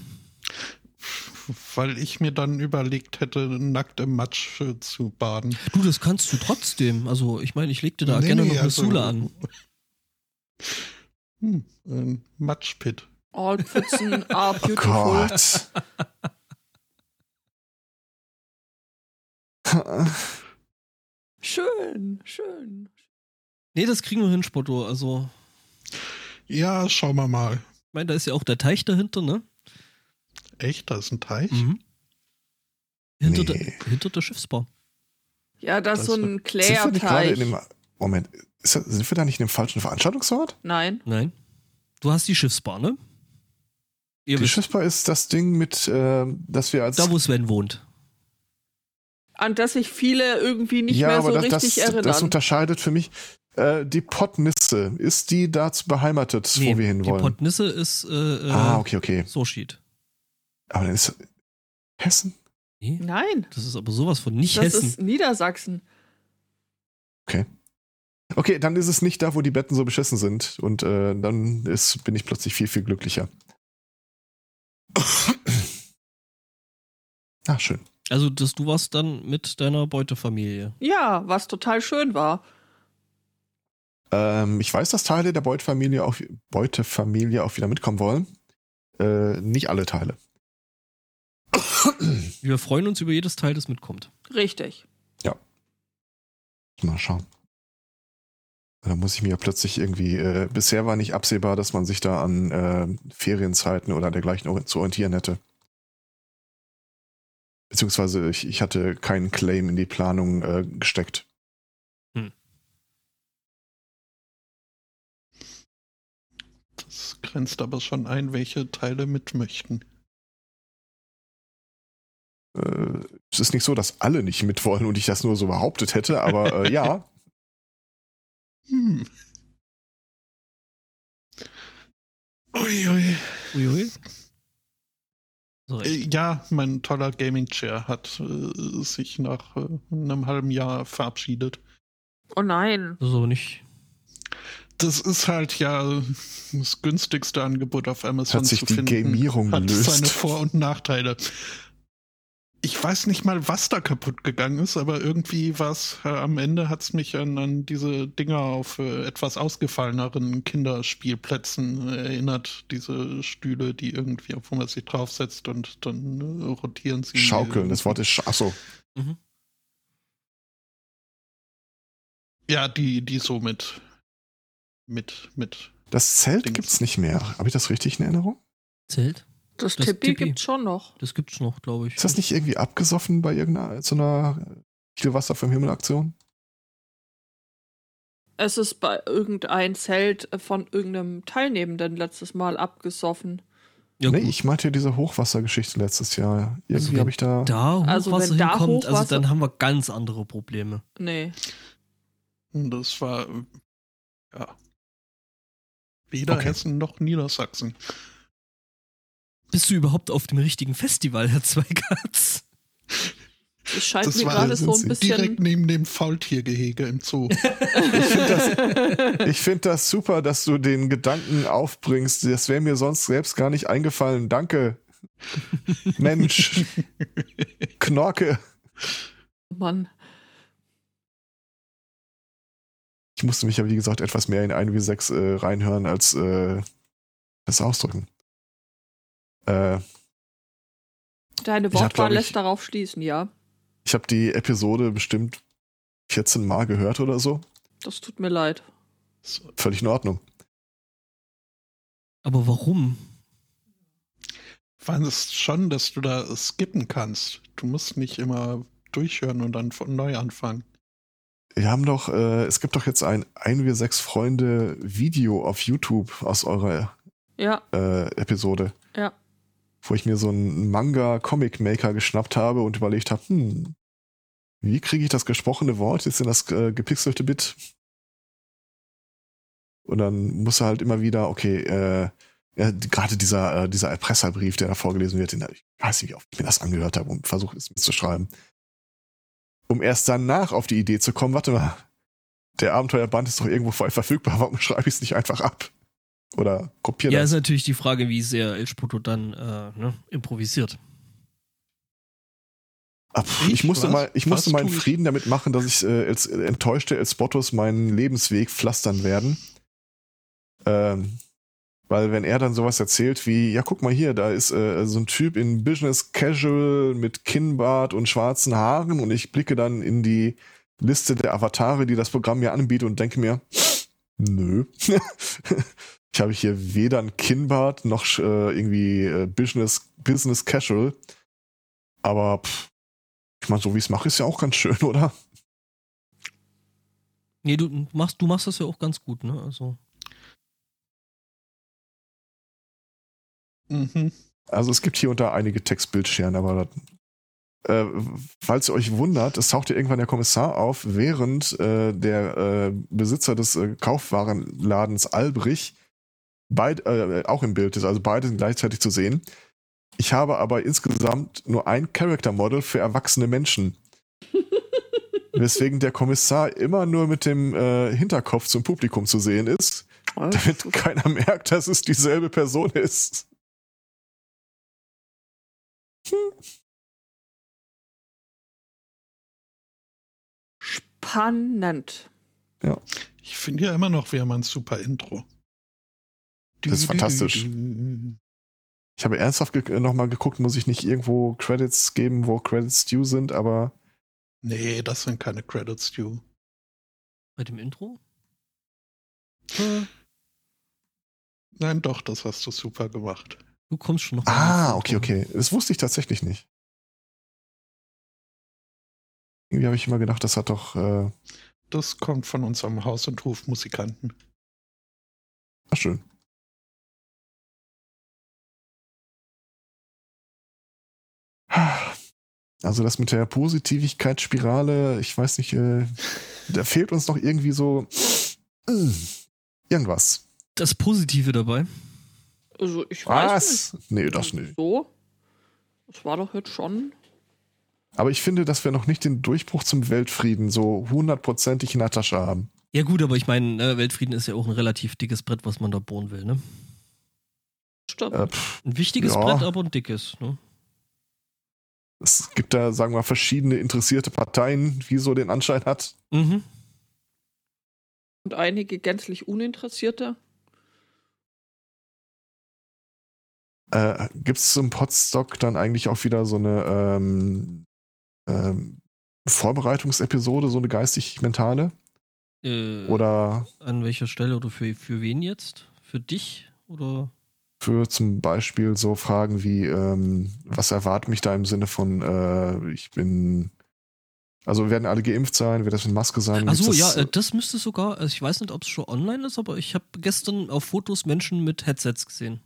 Weil ich mir dann überlegt hätte, nackt im Matsch äh, zu baden. Du, das kannst du trotzdem. Also, ich meine, ich legte da Nee, gerne nee, noch eine also- Sule an. Hm, ein Matschpit. All Pfützen are Oh beautiful. Gott. schön, schön. Nee, das kriegen wir hin, Spotto. Also, Ja, schauen wir mal. ich meine, da ist ja auch der Teich dahinter, ne? Echt, da ist ein Teich? Mhm. Hinter, Nee. der, hinter der Schiffsbau. Ja, das ist so ein dem. Moment, ist, sind wir da nicht in dem falschen Veranstaltungsort? Nein. Nein. Du hast die Schiffsbar, ne? Ihr Die wisst, Schiffbar ist das Ding mit, äh, dass wir als. da wo Sven wohnt. An das sich viele irgendwie nicht ja, mehr so das, richtig das, erinnern. das unterscheidet für mich. Äh, die Pottnisse, ist die dazu beheimatet, wo wir die hinwollen? Pottnisse ist äh, äh, ah, okay, okay. Sorschied. Aber dann ist Hessen? Nee, Nein, das ist aber sowas von nicht das Hessen. ist Niedersachsen. Okay, dann ist es nicht da, wo die Betten so beschissen sind. Und äh, dann ist, bin ich plötzlich viel, viel glücklicher. ah, schön. Also, dass du warst dann mit deiner Beutefamilie. Ja, was total schön war. Ähm, ich weiß, dass Teile der Beutefamilie auch, Beutefamilie auch wieder mitkommen wollen. Äh, nicht alle Teile. Wir freuen uns über jedes Teil, das mitkommt. Richtig. Mal schauen. Da muss ich mir ja plötzlich irgendwie, äh, bisher war nicht absehbar, dass man sich da an äh, Ferienzeiten oder dergleichen zu orientieren hätte. Beziehungsweise ich, ich hatte keinen Claim in die Planung äh, gesteckt. Das grenzt aber schon ein, welche Teile mit möchten. Äh, es ist nicht so, dass alle nicht mitwollen und ich das nur so behauptet hätte, aber äh, ja, Hm. Uiui. Uiui. So. Äh, ja, mein toller Gaming Chair hat äh, sich nach äh, einem halben Jahr verabschiedet. Oh nein. Aber nicht. Das ist halt ja das günstigste Angebot auf Amazon Hat sich zu die finden. Gamierung hat gelöst. seine Vor- und Nachteile. Ich weiß nicht mal, was da kaputt gegangen ist, aber irgendwie war es äh, am Ende hat es mich an, an diese Dinger auf äh, etwas ausgefalleneren Kinderspielplätzen äh, erinnert. Diese Stühle, die irgendwie, auf wo man sich draufsetzt und dann äh, rotieren sie. Schaukeln, das Wort ist Sch Achso. Mhm. Ja, die, die so mit, mit, mit. Das Zelt Dings. gibt's nicht mehr. Habe ich das richtig in Erinnerung? Zählt? Das, Das Tippi Tippi. gibt's schon noch. Das gibt's noch, glaube ich. Ist das nicht irgendwie abgesoffen bei irgendeiner so einer viel Wasser vom Himmel Aktion? Es ist bei irgendein Zelt von irgendeinem Teilnehmenden letztes Mal abgesoffen. Ja, nee, gut. ich meinte ja diese Hochwassergeschichte letztes Jahr. Irgendwie Also wenn habe ich da. da Also Hochwasser wenn da hinkommt, also dann haben wir ganz andere Probleme. Nee. Das war ja weder Okay. Hessen noch Niedersachsen. Bist du überhaupt auf dem richtigen Festival, Herr Zweigatz? Es scheint Das mir war- gerade so ein sie bisschen. Direkt neben dem Faultiergehege im Zoo. Ich finde das, find das super, dass du den Gedanken aufbringst. Das wäre mir sonst selbst gar nicht eingefallen. Danke. Mensch. Knorke. Mann. Ich musste mich ja, wie gesagt, etwas mehr in 1W6 äh, reinhören als äh, das Ausdrücken. Äh, Deine Wortwahl ich- lässt darauf schließen, ja. ich habe die Episode bestimmt 14 Mal gehört oder so. Das tut mir leid. Völlig in Ordnung. Aber warum? War es schon, dass du da skippen kannst. Du musst nicht immer durchhören und dann von neu anfangen. Wir haben doch, äh, es gibt doch jetzt ein 1W6 Freunde Video auf YouTube aus eurer Ja, äh, Episode. Ja. Wo ich mir so einen Manga-Comic-Maker geschnappt habe und überlegt habe, hm, wie kriege ich das gesprochene Wort jetzt in das äh, gepixelte Bit? Und dann muss er halt immer wieder, okay, äh, ja, gerade dieser, äh, dieser Erpresserbrief, der da vorgelesen wird, den, ich weiß nicht, wie oft ich mir das angehört habe und versuche es mitzuschreiben. Um erst danach auf die Idee zu kommen, warte mal, der Abenteuerband ist doch irgendwo frei verfügbar, warum schreibe ich es nicht einfach ab? Oder kopiere Ja, das? ist natürlich die Frage, wie sehr El Spoto dann äh, ne, improvisiert. Ich? ich musste Was? mal, ich musste meinen? Frieden damit machen, dass ich äh, als enttäuschte Els Bottos meinen Lebensweg pflastern werden. Ähm, weil wenn er dann sowas erzählt wie, ja guck mal hier, da ist äh, so ein Typ in Business Casual mit Kinnbart und schwarzen Haaren und ich blicke dann in die Liste der Avatare, die das Programm mir anbietet und denke mir, nö. ich habe hier weder ein Kinnbart noch äh, irgendwie äh, Business, Business Casual. Aber pff, ich meine, so wie ich es mache, ist ja auch ganz schön, oder? Nee, du machst, du machst das ja auch ganz gut, ne? Also. Mhm. Also es gibt hier und da einige Textbildscheren, aber das, äh, falls ihr euch wundert, es taucht ja irgendwann der Kommissar auf, während äh, der äh, Besitzer des äh, Kaufwarenladens Albrich beid, äh, auch im Bild ist, also beide sind gleichzeitig zu sehen. Ich habe aber insgesamt nur ein Character Model für erwachsene Menschen. Weswegen der Kommissar immer nur mit dem äh, Hinterkopf zum Publikum zu sehen ist, damit keiner merkt, dass es dieselbe Person ist. Spannend. Ich finde ja immer noch, wir haben ein super Intro. Das ist fantastisch. Ich habe ernsthaft ge nochmal geguckt, muss ich nicht irgendwo Credits geben, wo Credits due sind, aber Nee, das sind keine Credits, du. Bei dem Intro? Nein, doch, das hast du super gemacht. Du kommst schon noch. Ah, okay, okay. Das wusste ich tatsächlich nicht. Irgendwie habe ich immer gedacht, das hat doch. Äh, Das kommt von unserem Haus- und Hofmusikanten. ach schön. Also das mit der Positivigkeitsspirale, ich weiß nicht, äh, da fehlt uns noch irgendwie so äh, irgendwas. Das Positive dabei. Also ich weiß Was? Nee, das nicht. nicht. So? Das war doch jetzt schon. Aber ich finde, dass wir noch nicht den Durchbruch zum Weltfrieden so hundertprozentig in der Tasche haben. Ja, gut, aber ich meine, ne, Weltfrieden ist ja auch ein relativ dickes Brett, was man da bohren will, ne? Stimmt. Äh, pff, Ein wichtiges Ja. Brett, aber ein dickes, ne? es gibt da, sagen wir mal, verschiedene interessierte Parteien, wie so den Anschein hat. Mhm. Und einige gänzlich Uninteressierte. Äh, gibt es zum Podstock dann eigentlich auch wieder so eine ähm, ähm, Vorbereitungsepisode, so eine geistig-mentale? Äh, Oder an welcher Stelle oder für, für wen jetzt? Für dich? Oder? für zum Beispiel so Fragen wie, ähm, was erwartet mich da im Sinne von, äh, ich bin, also werden alle geimpft sein, wird das mit Maske sein? Achso, ja, das, äh, das müsste sogar, also ich weiß nicht, ob es schon online ist, aber ich habe gestern auf Fotos Menschen mit Headsets gesehen.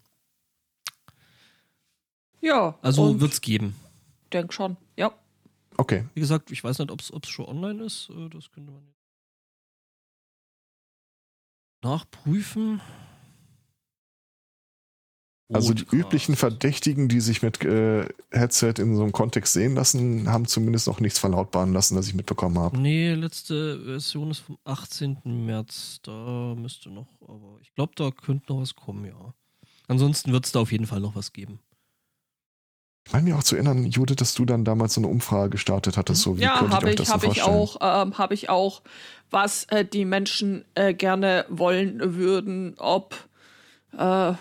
Ja. Also und wird's geben. denk schon. Ja. Okay, Wie gesagt, ich weiß nicht, ob es schon online ist. äh, Das könnte man nachprüfen. also die üblichen Verdächtigen, die sich mit äh, Headset in so einem Kontext sehen lassen, haben zumindest noch nichts verlautbaren lassen, das ich mitbekommen habe. Nee, letzte Version ist vom 18. März. Da müsste noch, aber ich glaube, da könnte noch was kommen, ja. Ansonsten wird es da auf jeden Fall noch was geben. Ich meine mir auch zu erinnern, Judith, dass du dann damals so eine Umfrage gestartet hattest, so wie ja, habe euch ich, das so habe ich auch, ähm, habe ich auch, was äh, die Menschen äh, gerne wollen würden, ob äh,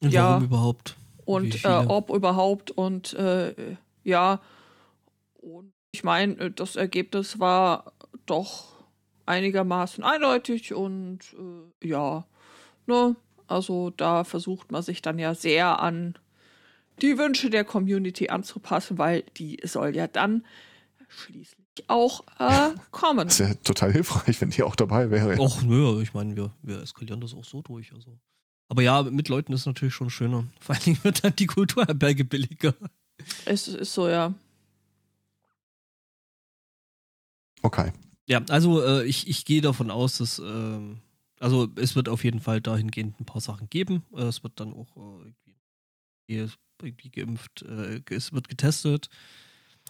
Und Ja. warum überhaupt? Und äh, ob überhaupt und äh, ja. Und ich meine, äh, das Ergebnis war doch einigermaßen eindeutig und äh, ja, ne, also da versucht man sich dann ja sehr an die Wünsche der Community anzupassen, weil die soll ja dann schließlich auch äh, kommen. Das wäre total hilfreich, wenn die auch dabei wäre. Och, nö, ich meine, wir, wir eskalieren das auch so durch. Also. Aber ja, mit Leuten ist natürlich schon schöner. Vor allen Dingen wird dann die Kulturherberge billiger. Es ist so, ja. Okay. Ja, also äh, ich, ich gehe davon aus, dass ähm, also es wird auf jeden Fall dahingehend ein paar Sachen geben. Äh, es wird dann auch äh, irgendwie, geimpft, äh, es wird getestet.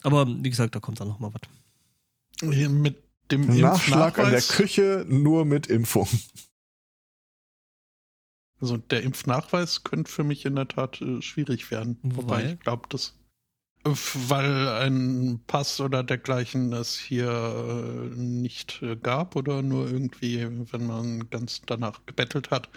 Aber wie gesagt, da kommt dann noch mal was. Hier Mit dem Nachschlag an der Küche nur mit Impfung. also der Impfnachweis könnte für mich in der Tat äh, schwierig werden. Wobei Weil? ich glaube, das äh, weil ein Pass oder dergleichen es hier äh, nicht äh, gab oder nur irgendwie, wenn man ganz danach gebettelt hat.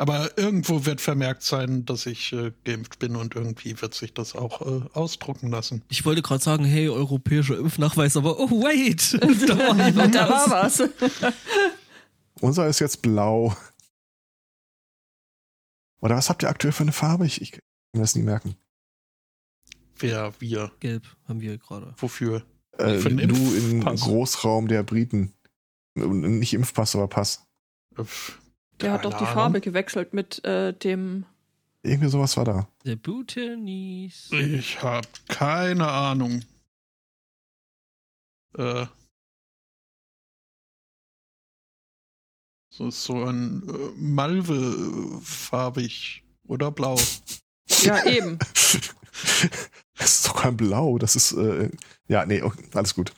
Aber irgendwo wird vermerkt sein, dass ich äh, geimpft bin und irgendwie wird sich das auch äh, ausdrucken lassen. Ich wollte gerade sagen, hey, europäischer Impfnachweis, aber oh wait, da war da war was. Unser ist jetzt blau. Oder was habt ihr aktuell für eine Farbe? Ich, ich kann mir das nie merken. Wer, wir, Gelb haben wir gerade. wofür? Äh, Für den du im Impfpass. Großraum der Briten. Nicht Impfpass, aber Pass. Äh, Der hat doch die keine Farbe gewechselt mit äh, dem. Irgendwie sowas war da. Der Bhutanese. Ich habe keine Ahnung. Äh, so ist so ein äh, Malve-farbig oder blau. Ja, eben. Das ist doch kein Blau, das ist, äh, ja, nee, okay, alles gut.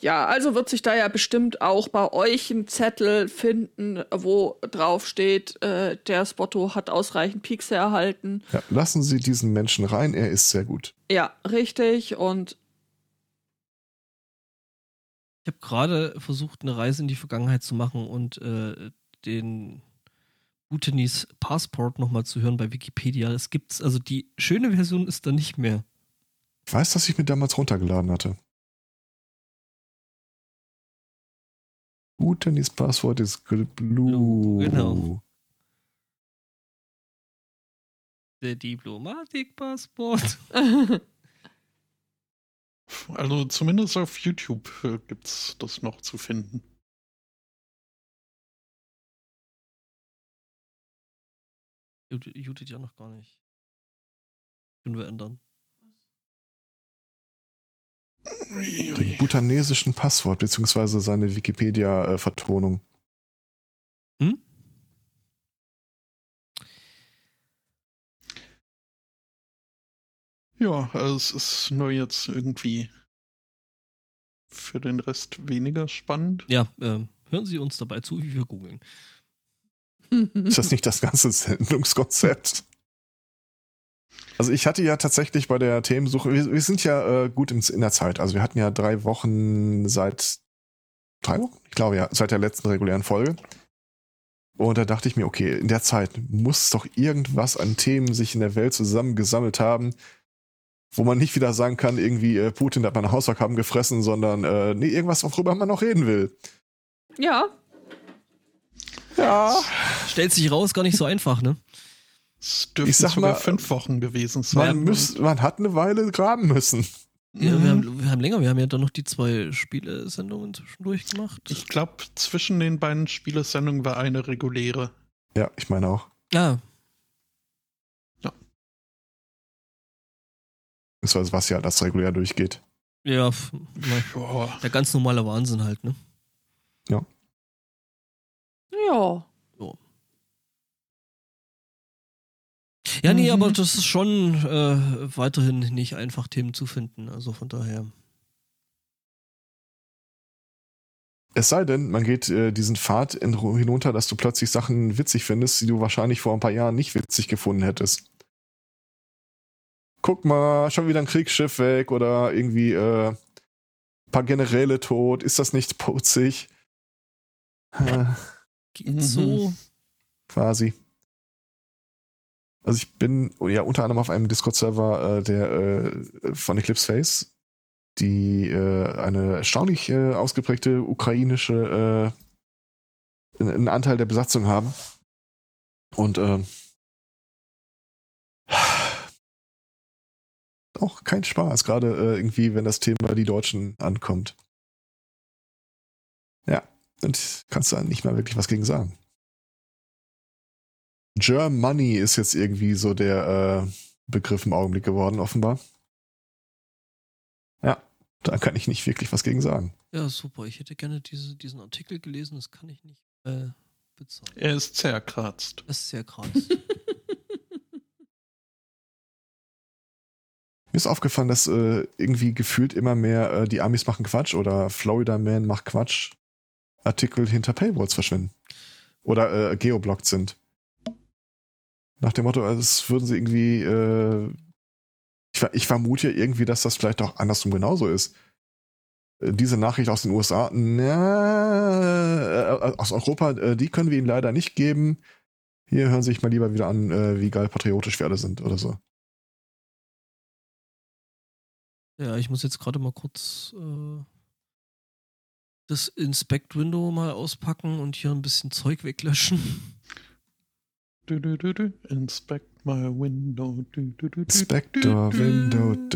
Ja, also wird sich da ja bestimmt auch bei euch ein Zettel finden, wo drauf steht, äh, der Spotto hat ausreichend Piekse erhalten. Ja, lassen Sie diesen Menschen rein, er ist sehr gut. Ja, richtig. Und Ich habe gerade versucht, eine Reise in die Vergangenheit zu machen und äh, den Bhutanese Passport nochmal zu hören bei Wikipedia. Es gibt's, also die schöne Version ist da nicht mehr. Ich weiß, dass ich mir damals runtergeladen hatte. Bhutanese Passwort ist blue. Blue, genau. Der Diplomatik-Passport. Also zumindest auf YouTube äh, gibt's das noch zu finden. Judith Judith ja noch gar nicht. Können wir ändern. Den butanesischen Passwort, beziehungsweise seine Wikipedia-Vertonung. Hm? Ja, also es ist nur jetzt irgendwie für den Rest weniger spannend. Ja, äh, hören Sie uns dabei zu, wie wir googeln. ist das nicht das ganze Sendungskonzept? Also ich hatte ja tatsächlich bei der Themensuche, wir, wir sind ja äh, gut in, in der Zeit. Also wir hatten ja drei Wochen seit drei Wochen? Ich glaube ja, seit der letzten regulären Folge. Und da dachte ich mir, okay, in der Zeit muss doch irgendwas an Themen sich in der Welt zusammengesammelt haben, wo man nicht wieder sagen kann, irgendwie äh, Putin hat meine Hausaufgaben gefressen, sondern äh, nee, irgendwas, worüber man noch reden will. Ja, Ja. Stellt sich raus, gar nicht so einfach, ne? Es dürften Ich sag sogar mal, fünf Wochen gewesen sein. Man, müß, man hat eine Weile graben müssen. Ja, Mhm. wir, haben, wir haben länger, wir haben ja dann noch die zwei Spielesendungen zwischendurch gemacht. Ich glaube, zwischen den beiden Spielesendungen war eine reguläre. Ja, ich meine auch. ja, Beziehungsweise was ja das regulär durchgeht. ja, der ganz normale Wahnsinn halt, ne? ja. Ja, nee, Mhm. aber das ist schon äh, weiterhin nicht einfach, Themen zu finden. Also von daher. Es sei denn, man geht äh, diesen Pfad in, hinunter, dass du plötzlich Sachen witzig findest, die du wahrscheinlich vor ein paar Jahren nicht witzig gefunden hättest. Guck mal, schon wieder ein Kriegsschiff weg oder irgendwie äh, ein paar Generäle tot. Ist das nicht putzig? Äh, Geht Mhm. so. quasi. Also ich bin ja unter anderem auf einem Discord-Server äh, der äh, von Eclipse Face, die äh, eine erstaunlich äh, ausgeprägte ukrainische äh, einen Anteil der Besatzung haben. Und ähm, auch kein Spaß, gerade äh, irgendwie, wenn das Thema die Deutschen ankommt. Ja, und kannst da nicht mal wirklich was gegen sagen. Germany ist jetzt irgendwie so der äh, Begriff im Augenblick geworden, offenbar. Ja, da kann ich nicht wirklich was gegen sagen. Ja, super. Ich hätte gerne diese, diesen Artikel gelesen, das kann ich nicht äh, bezahlen. Er ist zerkratzt. Das ist sehr krass. Mir ist aufgefallen, dass äh, irgendwie gefühlt immer mehr äh, die Amis machen Quatsch oder Florida Man macht Quatsch Artikel hinter Paywalls verschwinden. Oder äh, geoblockt sind. Nach dem Motto, als würden sie irgendwie, äh, ich, ich vermute irgendwie, dass das vielleicht auch andersrum genauso ist. Äh, Diese Nachricht aus den USA, na, äh, aus Europa, äh, die können wir ihnen leider nicht geben. Hier hören Sie sich mal lieber wieder an, äh, wie geil patriotisch wir alle sind oder so. ja, ich muss jetzt gerade mal kurz äh, das Inspect-Window mal auspacken und hier ein bisschen Zeug weglöschen. Du, du, du, du. Inspect my window. Du, du, du, du, Inspector du, du. Window.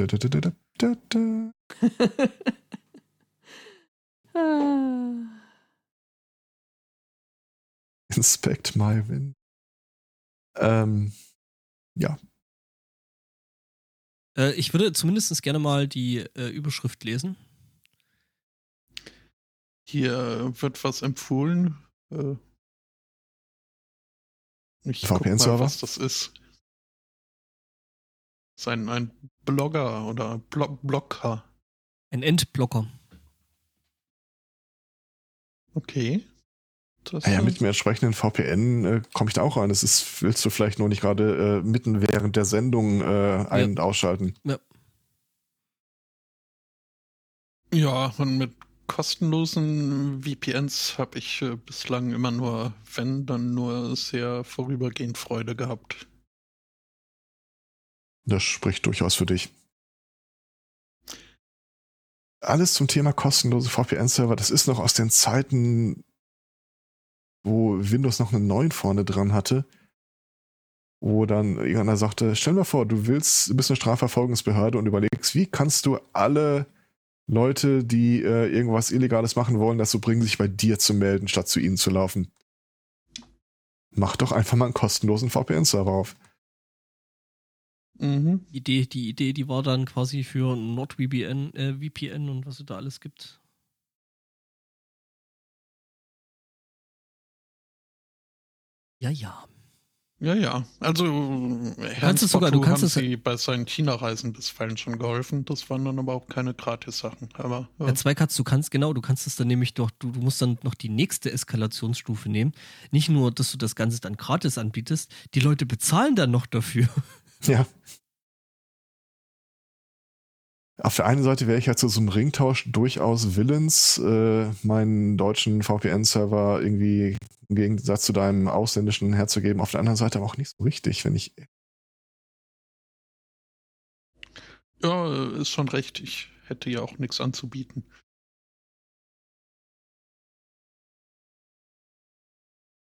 Ah. Inspect my win. Ähm, ja, Äh, ich würde zumindest gerne mal die äh, Überschrift lesen. Hier wird was empfohlen. Äh, VPN-Server? was das ist. Ist ein, Blogger oder Blo Blogger. Ein Endblocker. Okay. Das, Ah ja, äh, mit dem entsprechenden VPN äh, komme ich da auch rein. Das ist, willst du vielleicht nur nicht gerade äh, mitten während der Sendung äh, ein- und ausschalten. Ja, und mit kostenlosen VPNs habe ich äh, bislang immer nur, wenn, dann nur sehr vorübergehend Freude gehabt. Das spricht durchaus für dich. Alles zum Thema kostenlose VPN-Server, das ist noch aus den Zeiten, wo Windows noch einen neuen vorne dran hatte, wo dann irgendeiner sagte, stell dir vor, du willst, du bist eine Strafverfolgungsbehörde und überlegst, wie kannst du alle Leute, die äh, irgendwas Illegales machen wollen, dazu bringen, sich bei dir zu melden, statt zu ihnen zu laufen. Mach doch einfach mal einen kostenlosen VPN-Server auf. Mhm. Die Idee, die Idee, die war dann quasi für NordVPN äh, VPN und was es da alles gibt. Ja, ja. Ja, ja. Also kannst Herrn es sogar- du kannst haben es- sie bei seinen China-Reisen bisweilen schon geholfen. Das waren dann aber auch keine Gratis-Sachen. Aber ja. Ja, Zweikatz, du kannst, genau, du kannst es dann nämlich doch, du, du musst dann noch die nächste Eskalationsstufe nehmen. Nicht nur, dass du das Ganze dann gratis anbietest, die Leute bezahlen dann noch dafür. Ja. Auf der einen Seite wäre ich halt zu so einem Ringtausch durchaus willens, äh, meinen deutschen VPN-Server irgendwie im Gegensatz zu deinem ausländischen herzugeben. Auf der anderen Seite aber auch nicht so richtig, wenn ich. ja, ist schon recht. Ich hätte ja auch nichts anzubieten.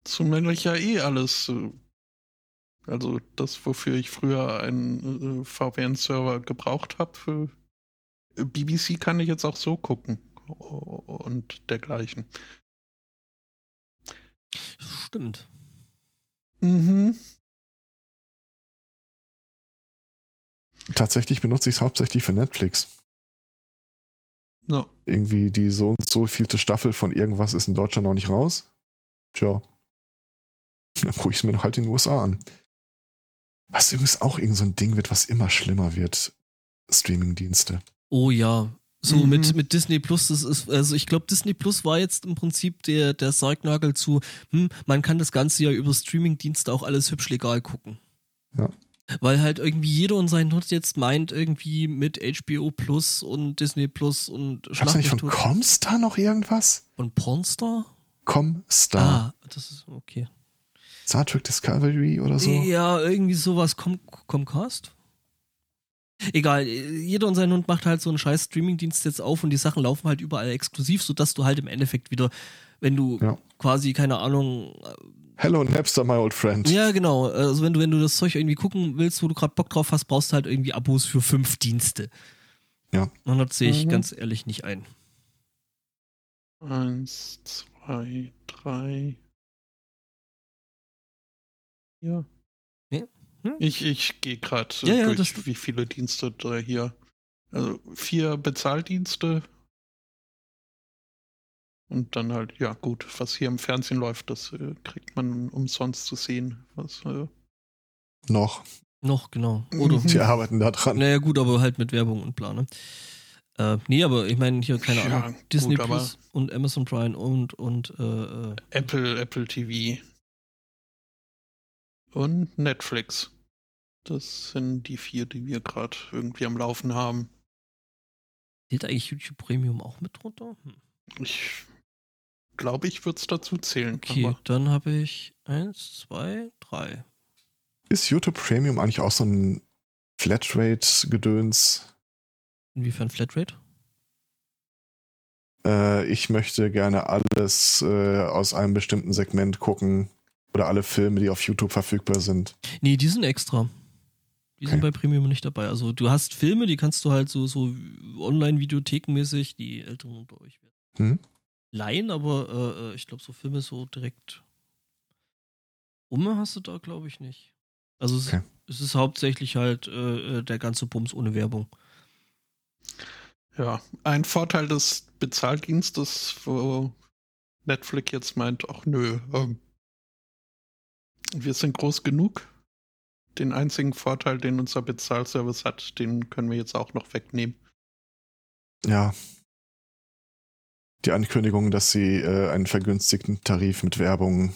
Ich ja eh alles, äh, also das, wofür ich früher einen äh, VPN-Server gebraucht habe, äh, BBC kann ich jetzt auch so gucken und dergleichen. Stimmt. Mhm. Tatsächlich benutze ich es hauptsächlich für Netflix. Ja. Irgendwie die so und so vielte Staffel von irgendwas ist in Deutschland noch nicht raus. Tja. Dann gucke ich es mir noch halt in den USA an. Was übrigens auch irgend so ein Ding wird, was immer schlimmer wird. Streamingdienste. Oh ja. So Mhm. mit, mit Disney Plus, das ist, also ich glaube, Disney Plus war jetzt im Prinzip der, der Sargnagel zu, hm, man kann das Ganze ja über Streamingdienste auch alles hübsch legal gucken. Ja. Weil halt irgendwie jeder und sein Hund jetzt meint, irgendwie mit HBO Plus und Disney Plus und Gab's nicht von Comstar noch irgendwas? und Pornstar? Comstar. Ah, das ist okay. Star Trek Discovery oder so? Ja, irgendwie sowas. Com Comcast? Egal, jeder und sein Hund macht halt so einen scheiß Streamingdienst jetzt auf und die Sachen laufen halt überall exklusiv, sodass du halt im Endeffekt wieder, wenn du Ja. quasi, keine Ahnung, Hello Napster, my old friend. ja genau, also wenn du, wenn du das Zeug irgendwie gucken willst, wo du gerade Bock drauf hast, brauchst du halt irgendwie Abos für fünf Dienste. Ja. Und das sehe ich Mhm. ganz ehrlich nicht ein. Eins, zwei, drei. Ja. Hm? Ich, ich gehe gerade Ja, ja, durch, wie viele Dienste da hier. Also vier Bezahldienste. Und dann halt, ja gut, was hier im Fernsehen läuft, das äh, kriegt man umsonst zu sehen. Was, äh, Noch. Noch, genau. Oder, Mhm. Die arbeiten da dran. naja gut, aber halt mit Werbung und Plan, ne? Äh, nee, aber ich meine hier, keine Ja, Ahnung, gut, Disney aber- Plus und Amazon Prime und, und äh, äh, Apple, Apple TV. Und Netflix. Das sind die vier, die wir gerade irgendwie am Laufen haben. Zählt eigentlich YouTube Premium auch mit drunter? Hm. Ich glaube, ich würde es dazu zählen. Okay, Aber dann habe ich eins, zwei, drei. Ist YouTube Premium eigentlich auch so ein Flatrate-Gedöns? Inwiefern Flatrate? Äh, ich möchte gerne alles äh, aus einem bestimmten Segment gucken oder alle Filme, die auf YouTube verfügbar sind. Nee, die sind extra. Die sind Okay. bei Premium nicht dabei. Also du hast Filme, die kannst du halt so, so online-videothekenmäßig, die Älteren unter euch werden. Hm? Leihen, aber äh, äh, ich glaube, so Filme so direkt Umme hast du da, glaube ich, nicht. Also es, Okay. es ist hauptsächlich halt äh, äh, der ganze Bums ohne Werbung. ja, ein Vorteil des Bezahldienstes, wo Netflix jetzt meint, ach nö, ähm, wir sind groß genug. Den einzigen Vorteil, den unser Bezahlservice hat, den können wir jetzt auch noch wegnehmen. Ja. Die Ankündigung, dass sie äh, einen vergünstigten Tarif mit Werbung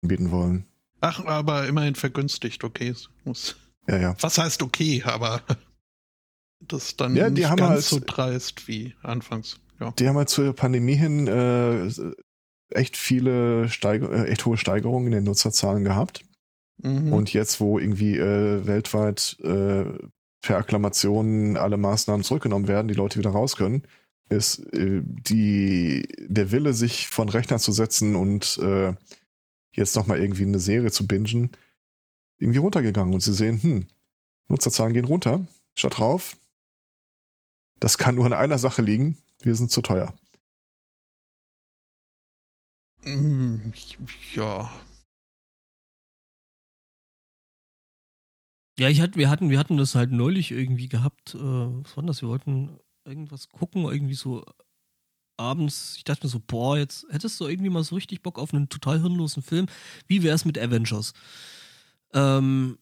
bieten wollen. Ach, aber immerhin vergünstigt, okay. Muss, Ja, ja. was heißt okay, aber das ist dann Ja, die nicht haben ganz halt- so dreist wie anfangs. Ja. Die haben halt zur Pandemie hin äh, echt viele Steiger äh, echt hohe Steigerungen in den Nutzerzahlen gehabt. Mhm. Und jetzt, wo irgendwie äh, weltweit äh, per Akklamation alle Maßnahmen zurückgenommen werden, die Leute wieder raus können, ist äh, die, der Wille, sich von Rechner zu setzen und äh, jetzt nochmal irgendwie eine Serie zu bingen, irgendwie runtergegangen. Und sie sehen, hm, Nutzerzahlen gehen runter, statt rauf. Das kann nur an einer Sache liegen, wir sind zu teuer. Mm, ja. Ja, ich hatte, wir hatten, wir hatten das halt neulich irgendwie gehabt. Äh, was war denn das? Wir wollten irgendwas gucken, irgendwie so abends, ich dachte mir so, boah, jetzt hättest du irgendwie mal so richtig Bock auf einen total hirnlosen Film. Wie wär's mit Avengers? Ähm,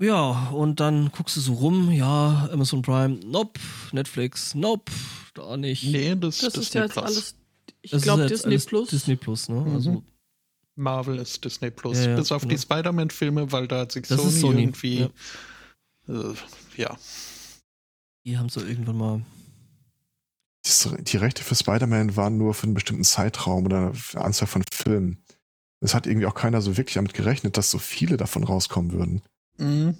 ja, und dann guckst du so rum, ja, Amazon Prime, nope, Netflix, nope, da nicht. Nee, das, Das Disney ist ja jetzt alles. Ich Das ist glaube, jetzt Disney Plus. Disney Plus, ne? Mhm. Also, Marvel ist Disney Plus. Ja, ja, Bis auf genau. die Spider-Man-Filme, weil da hat sich Das Sony, Sony, irgendwie. ja. Äh, ja. die haben so irgendwann mal. Die, die Rechte für Spider-Man waren nur für einen bestimmten Zeitraum oder eine Anzahl von Filmen. Es hat irgendwie auch keiner so wirklich damit gerechnet, dass so viele davon rauskommen würden. Mhm.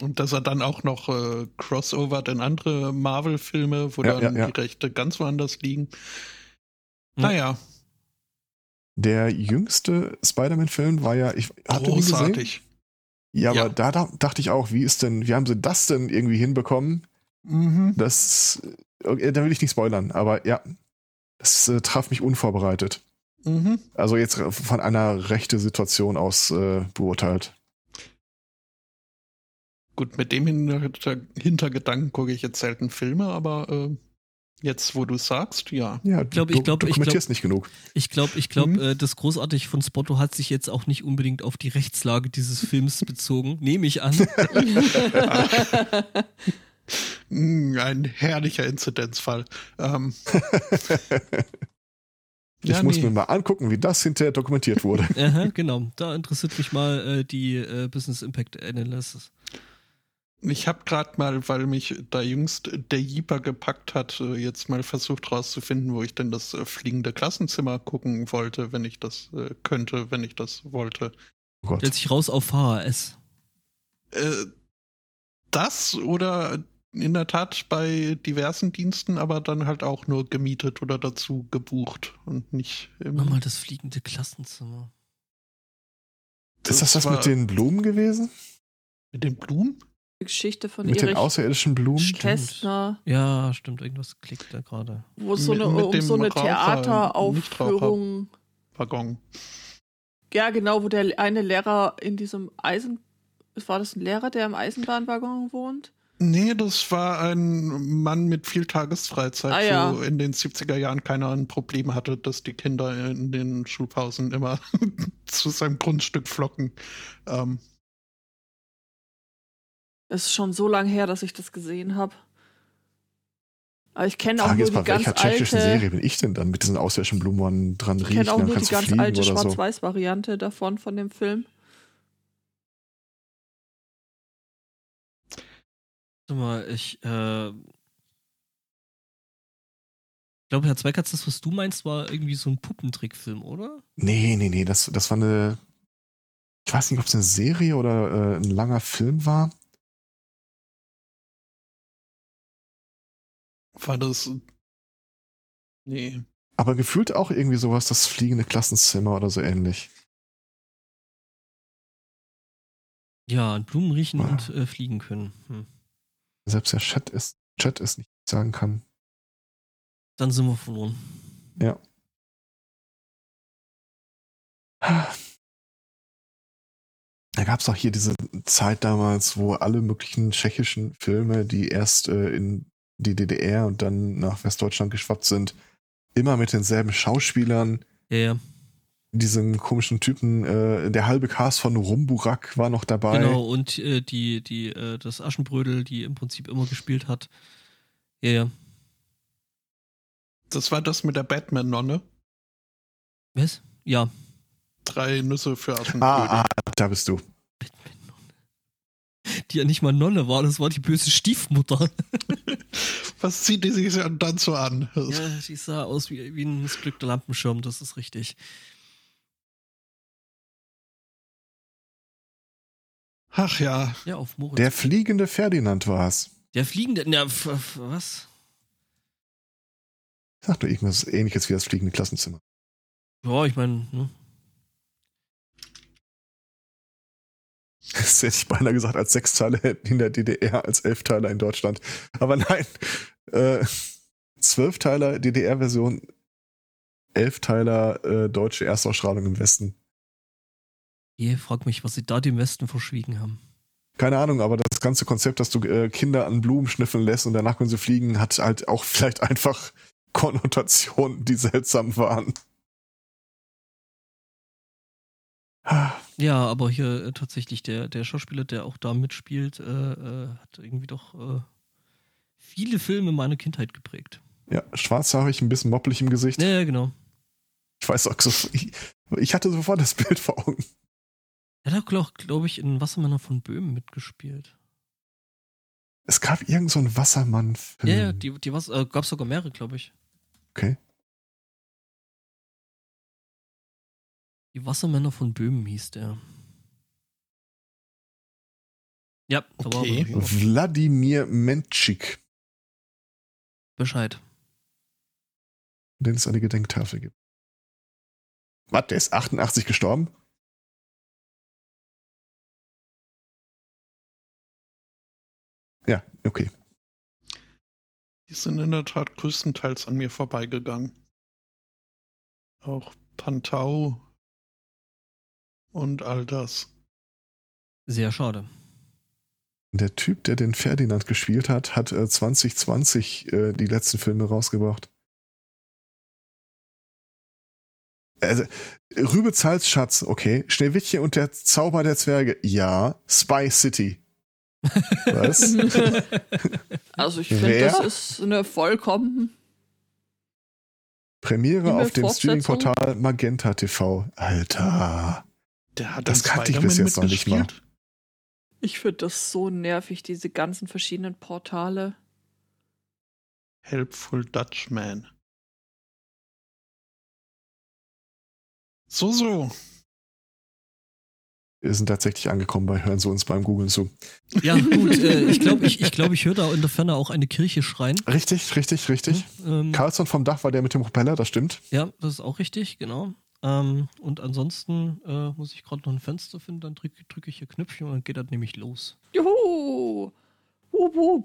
Und dass er dann auch noch äh, crossovert in andere Marvel-Filme, wo Ja, dann ja, ja. die Rechte ganz woanders liegen. Ja. Naja, Der jüngste Spider-Man-Film war ja, ich hatte ihn gesehen. großartig. Ja, aber Ja. da, da dachte ich auch, wie ist denn, wie haben sie das denn irgendwie hinbekommen? Mhm. Das, okay, da will ich nicht spoilern, aber ja, das äh, traf mich unvorbereitet. Mhm. Also jetzt von einer rechte Situation aus äh, beurteilt. Gut, mit dem Hinter Hintergedanken gucke ich jetzt selten Filme, aber äh, jetzt, wo du sagst, ja. Ja, glaub- du ich glaub- ich dokumentierst nicht genug. Ich glaube, ich glaube, Mhm. äh, das großartig von Spotto hat sich jetzt auch nicht unbedingt auf die Rechtslage dieses Films bezogen, nehme ich an. Mm, ein herrlicher Inzidenzfall. Ähm, Ich Ja, muss nee. mir mal angucken, wie das hinterher dokumentiert wurde. Aha, genau, da interessiert mich mal äh, die äh, Business Impact Analysis. Ich habe gerade mal, weil mich da jüngst der Jeeper gepackt hat, äh, jetzt mal versucht rauszufinden, wo ich denn das äh, fliegende Klassenzimmer gucken wollte, wenn ich das äh, könnte, wenn ich das wollte. Oh Gott. Stellt sich raus auf VHS. Äh, das oder in der Tat bei diversen Diensten, aber dann halt auch nur gemietet oder dazu gebucht und nicht im, Mach mal das fliegende Klassenzimmer. Ist das das war mit den Blumen gewesen? mit den Blumen? Geschichte von Mit den Erich außerirdischen Blumen? Kästner, Ja, stimmt, irgendwas klickt da gerade. wo so Mit- eine, um dem so eine Theateraufführung. Waggon. Ja, genau, wo der eine Lehrer in diesem Eisen. War das ein Lehrer, der im Eisenbahnwaggon wohnt? Nee, das war ein Mann mit viel Tagesfreizeit, Ah, ja. wo in den 70er Jahren keiner ein Problem hatte, dass die Kinder in den Schulpausen immer zu seinem Grundstück flocken. Ähm, Es ist schon so lange her, dass ich das gesehen habe. Aber ich kenne auch nur die bei ganz welcher tschechischen alte. Serie bin ich denn dann mit diesen außerirdischen Blumen wo man dran Ich riechen? kenne auch nur die ganz alte oder so. Schwarz-Weiß-Variante davon, von dem Film. Warte mal, ich, äh, ich glaube, Herr Zweikatz, das, was du meinst, war irgendwie so ein Puppentrickfilm, oder? Nee, nee, nee, das, das war eine. Ich weiß nicht, ob es eine Serie oder äh, ein langer Film war. War das. Nee. Aber gefühlt auch irgendwie sowas, das fliegende Klassenzimmer oder so ähnlich. Ja, Blumen riechen Ah. und äh, fliegen können. Hm. Selbst der Chat ist, Chat ist nicht sagen kann. Dann sind wir verloren. Da gab es auch hier diese Zeit damals, wo alle möglichen tschechischen Filme, die erst äh, in die DDR und dann nach Westdeutschland geschwappt sind, immer mit denselben Schauspielern, Ja, ja. diesen komischen Typen, äh, der halbe Cast von Rumburak war noch dabei. Genau, und äh, die, die, äh, das Aschenbrödel, die im Prinzip immer gespielt hat. Ja, ja. Das war das mit der Batman-Nonne. Was? Ja. Drei Nüsse für Aschenbrödel. Ah, ah, da bist du. Die ja nicht mal Nonne war, das war die böse Stiefmutter. Was zieht die sich dann so an? Ja, die sah aus wie, wie ein missglückter Lampenschirm, das ist richtig. Ach ja. Ja, auf Moritz. Der fliegende Ferdinand war es. Der fliegende. Na, was? Sag doch irgendwas ähnliches wie das fliegende Klassenzimmer. Ja, ich meine, ne? Das hätte ich beinahe gesagt, als Sechsteiler in der DDR, als Elfteiler in Deutschland. Aber nein, äh, Zwölfteiler DDR-Version, Elfteiler äh, deutsche Erstausstrahlung im Westen. Je, frag mich, was sie da dem Westen verschwiegen haben. Keine Ahnung, aber das ganze Konzept, dass du äh, Kinder an Blumen schnüffeln lässt und danach können sie fliegen, hat halt auch vielleicht einfach Konnotationen, die seltsam waren. Ja, aber hier äh, tatsächlich der, der Schauspieler, der auch da mitspielt, äh, äh, hat irgendwie doch äh, viele Filme meiner Kindheit geprägt. Ja, schwarzhaarig, ein bisschen moppelig im Gesicht. Ja, ja genau. Ich weiß auch so, ich, ich hatte sofort das Bild vor Augen. Er hat auch, glaube glaub ich, in Wassermänner von Böhmen mitgespielt. Es gab irgend so einen Wassermann-Film. Ja, ja, die, die was, äh, gab sogar mehrere, glaube ich. Okay. Die Wassermänner von Böhmen hieß der. Ja, Okay. aber Wladimir Mentschik, Bescheid. den es eine Gedenktafel gibt. Was, der ist 88 gestorben? Ja, okay. Die sind in der Tat größtenteils an mir vorbeigegangen. Auch Pantau und all das. Sehr schade. Der Typ, der den Ferdinand gespielt hat, hat äh, 2020 äh, die letzten Filme rausgebracht. Also, Rübezals Schatz, okay. Schneewittchen und der Zauber der Zwerge, ja. Spy City. Was? Also ich finde, das ist eine vollkommen. Premiere auf dem? Streaming-Portal Magenta TV. Alter. Der hat Das kannte ich bis jetzt noch nicht mal. Ich finde das so nervig, diese ganzen verschiedenen Portale. Helpful Dutchman. So, so. Wir sind tatsächlich angekommen bei Hören Sie uns beim Googlen zu. Ja, gut, äh, ich glaube, ich, ich, glaub, ich höre da in der Ferne auch eine Kirche schreien. Richtig, richtig, richtig. Ähm, Carlson vom Dach war der mit dem Propeller, das stimmt. ja, das ist auch richtig, genau. Ähm, und ansonsten äh, muss ich gerade noch ein Fenster finden, dann drücke drück ich hier Knöpfchen und dann geht das nämlich los. Juhu! Wup, wup.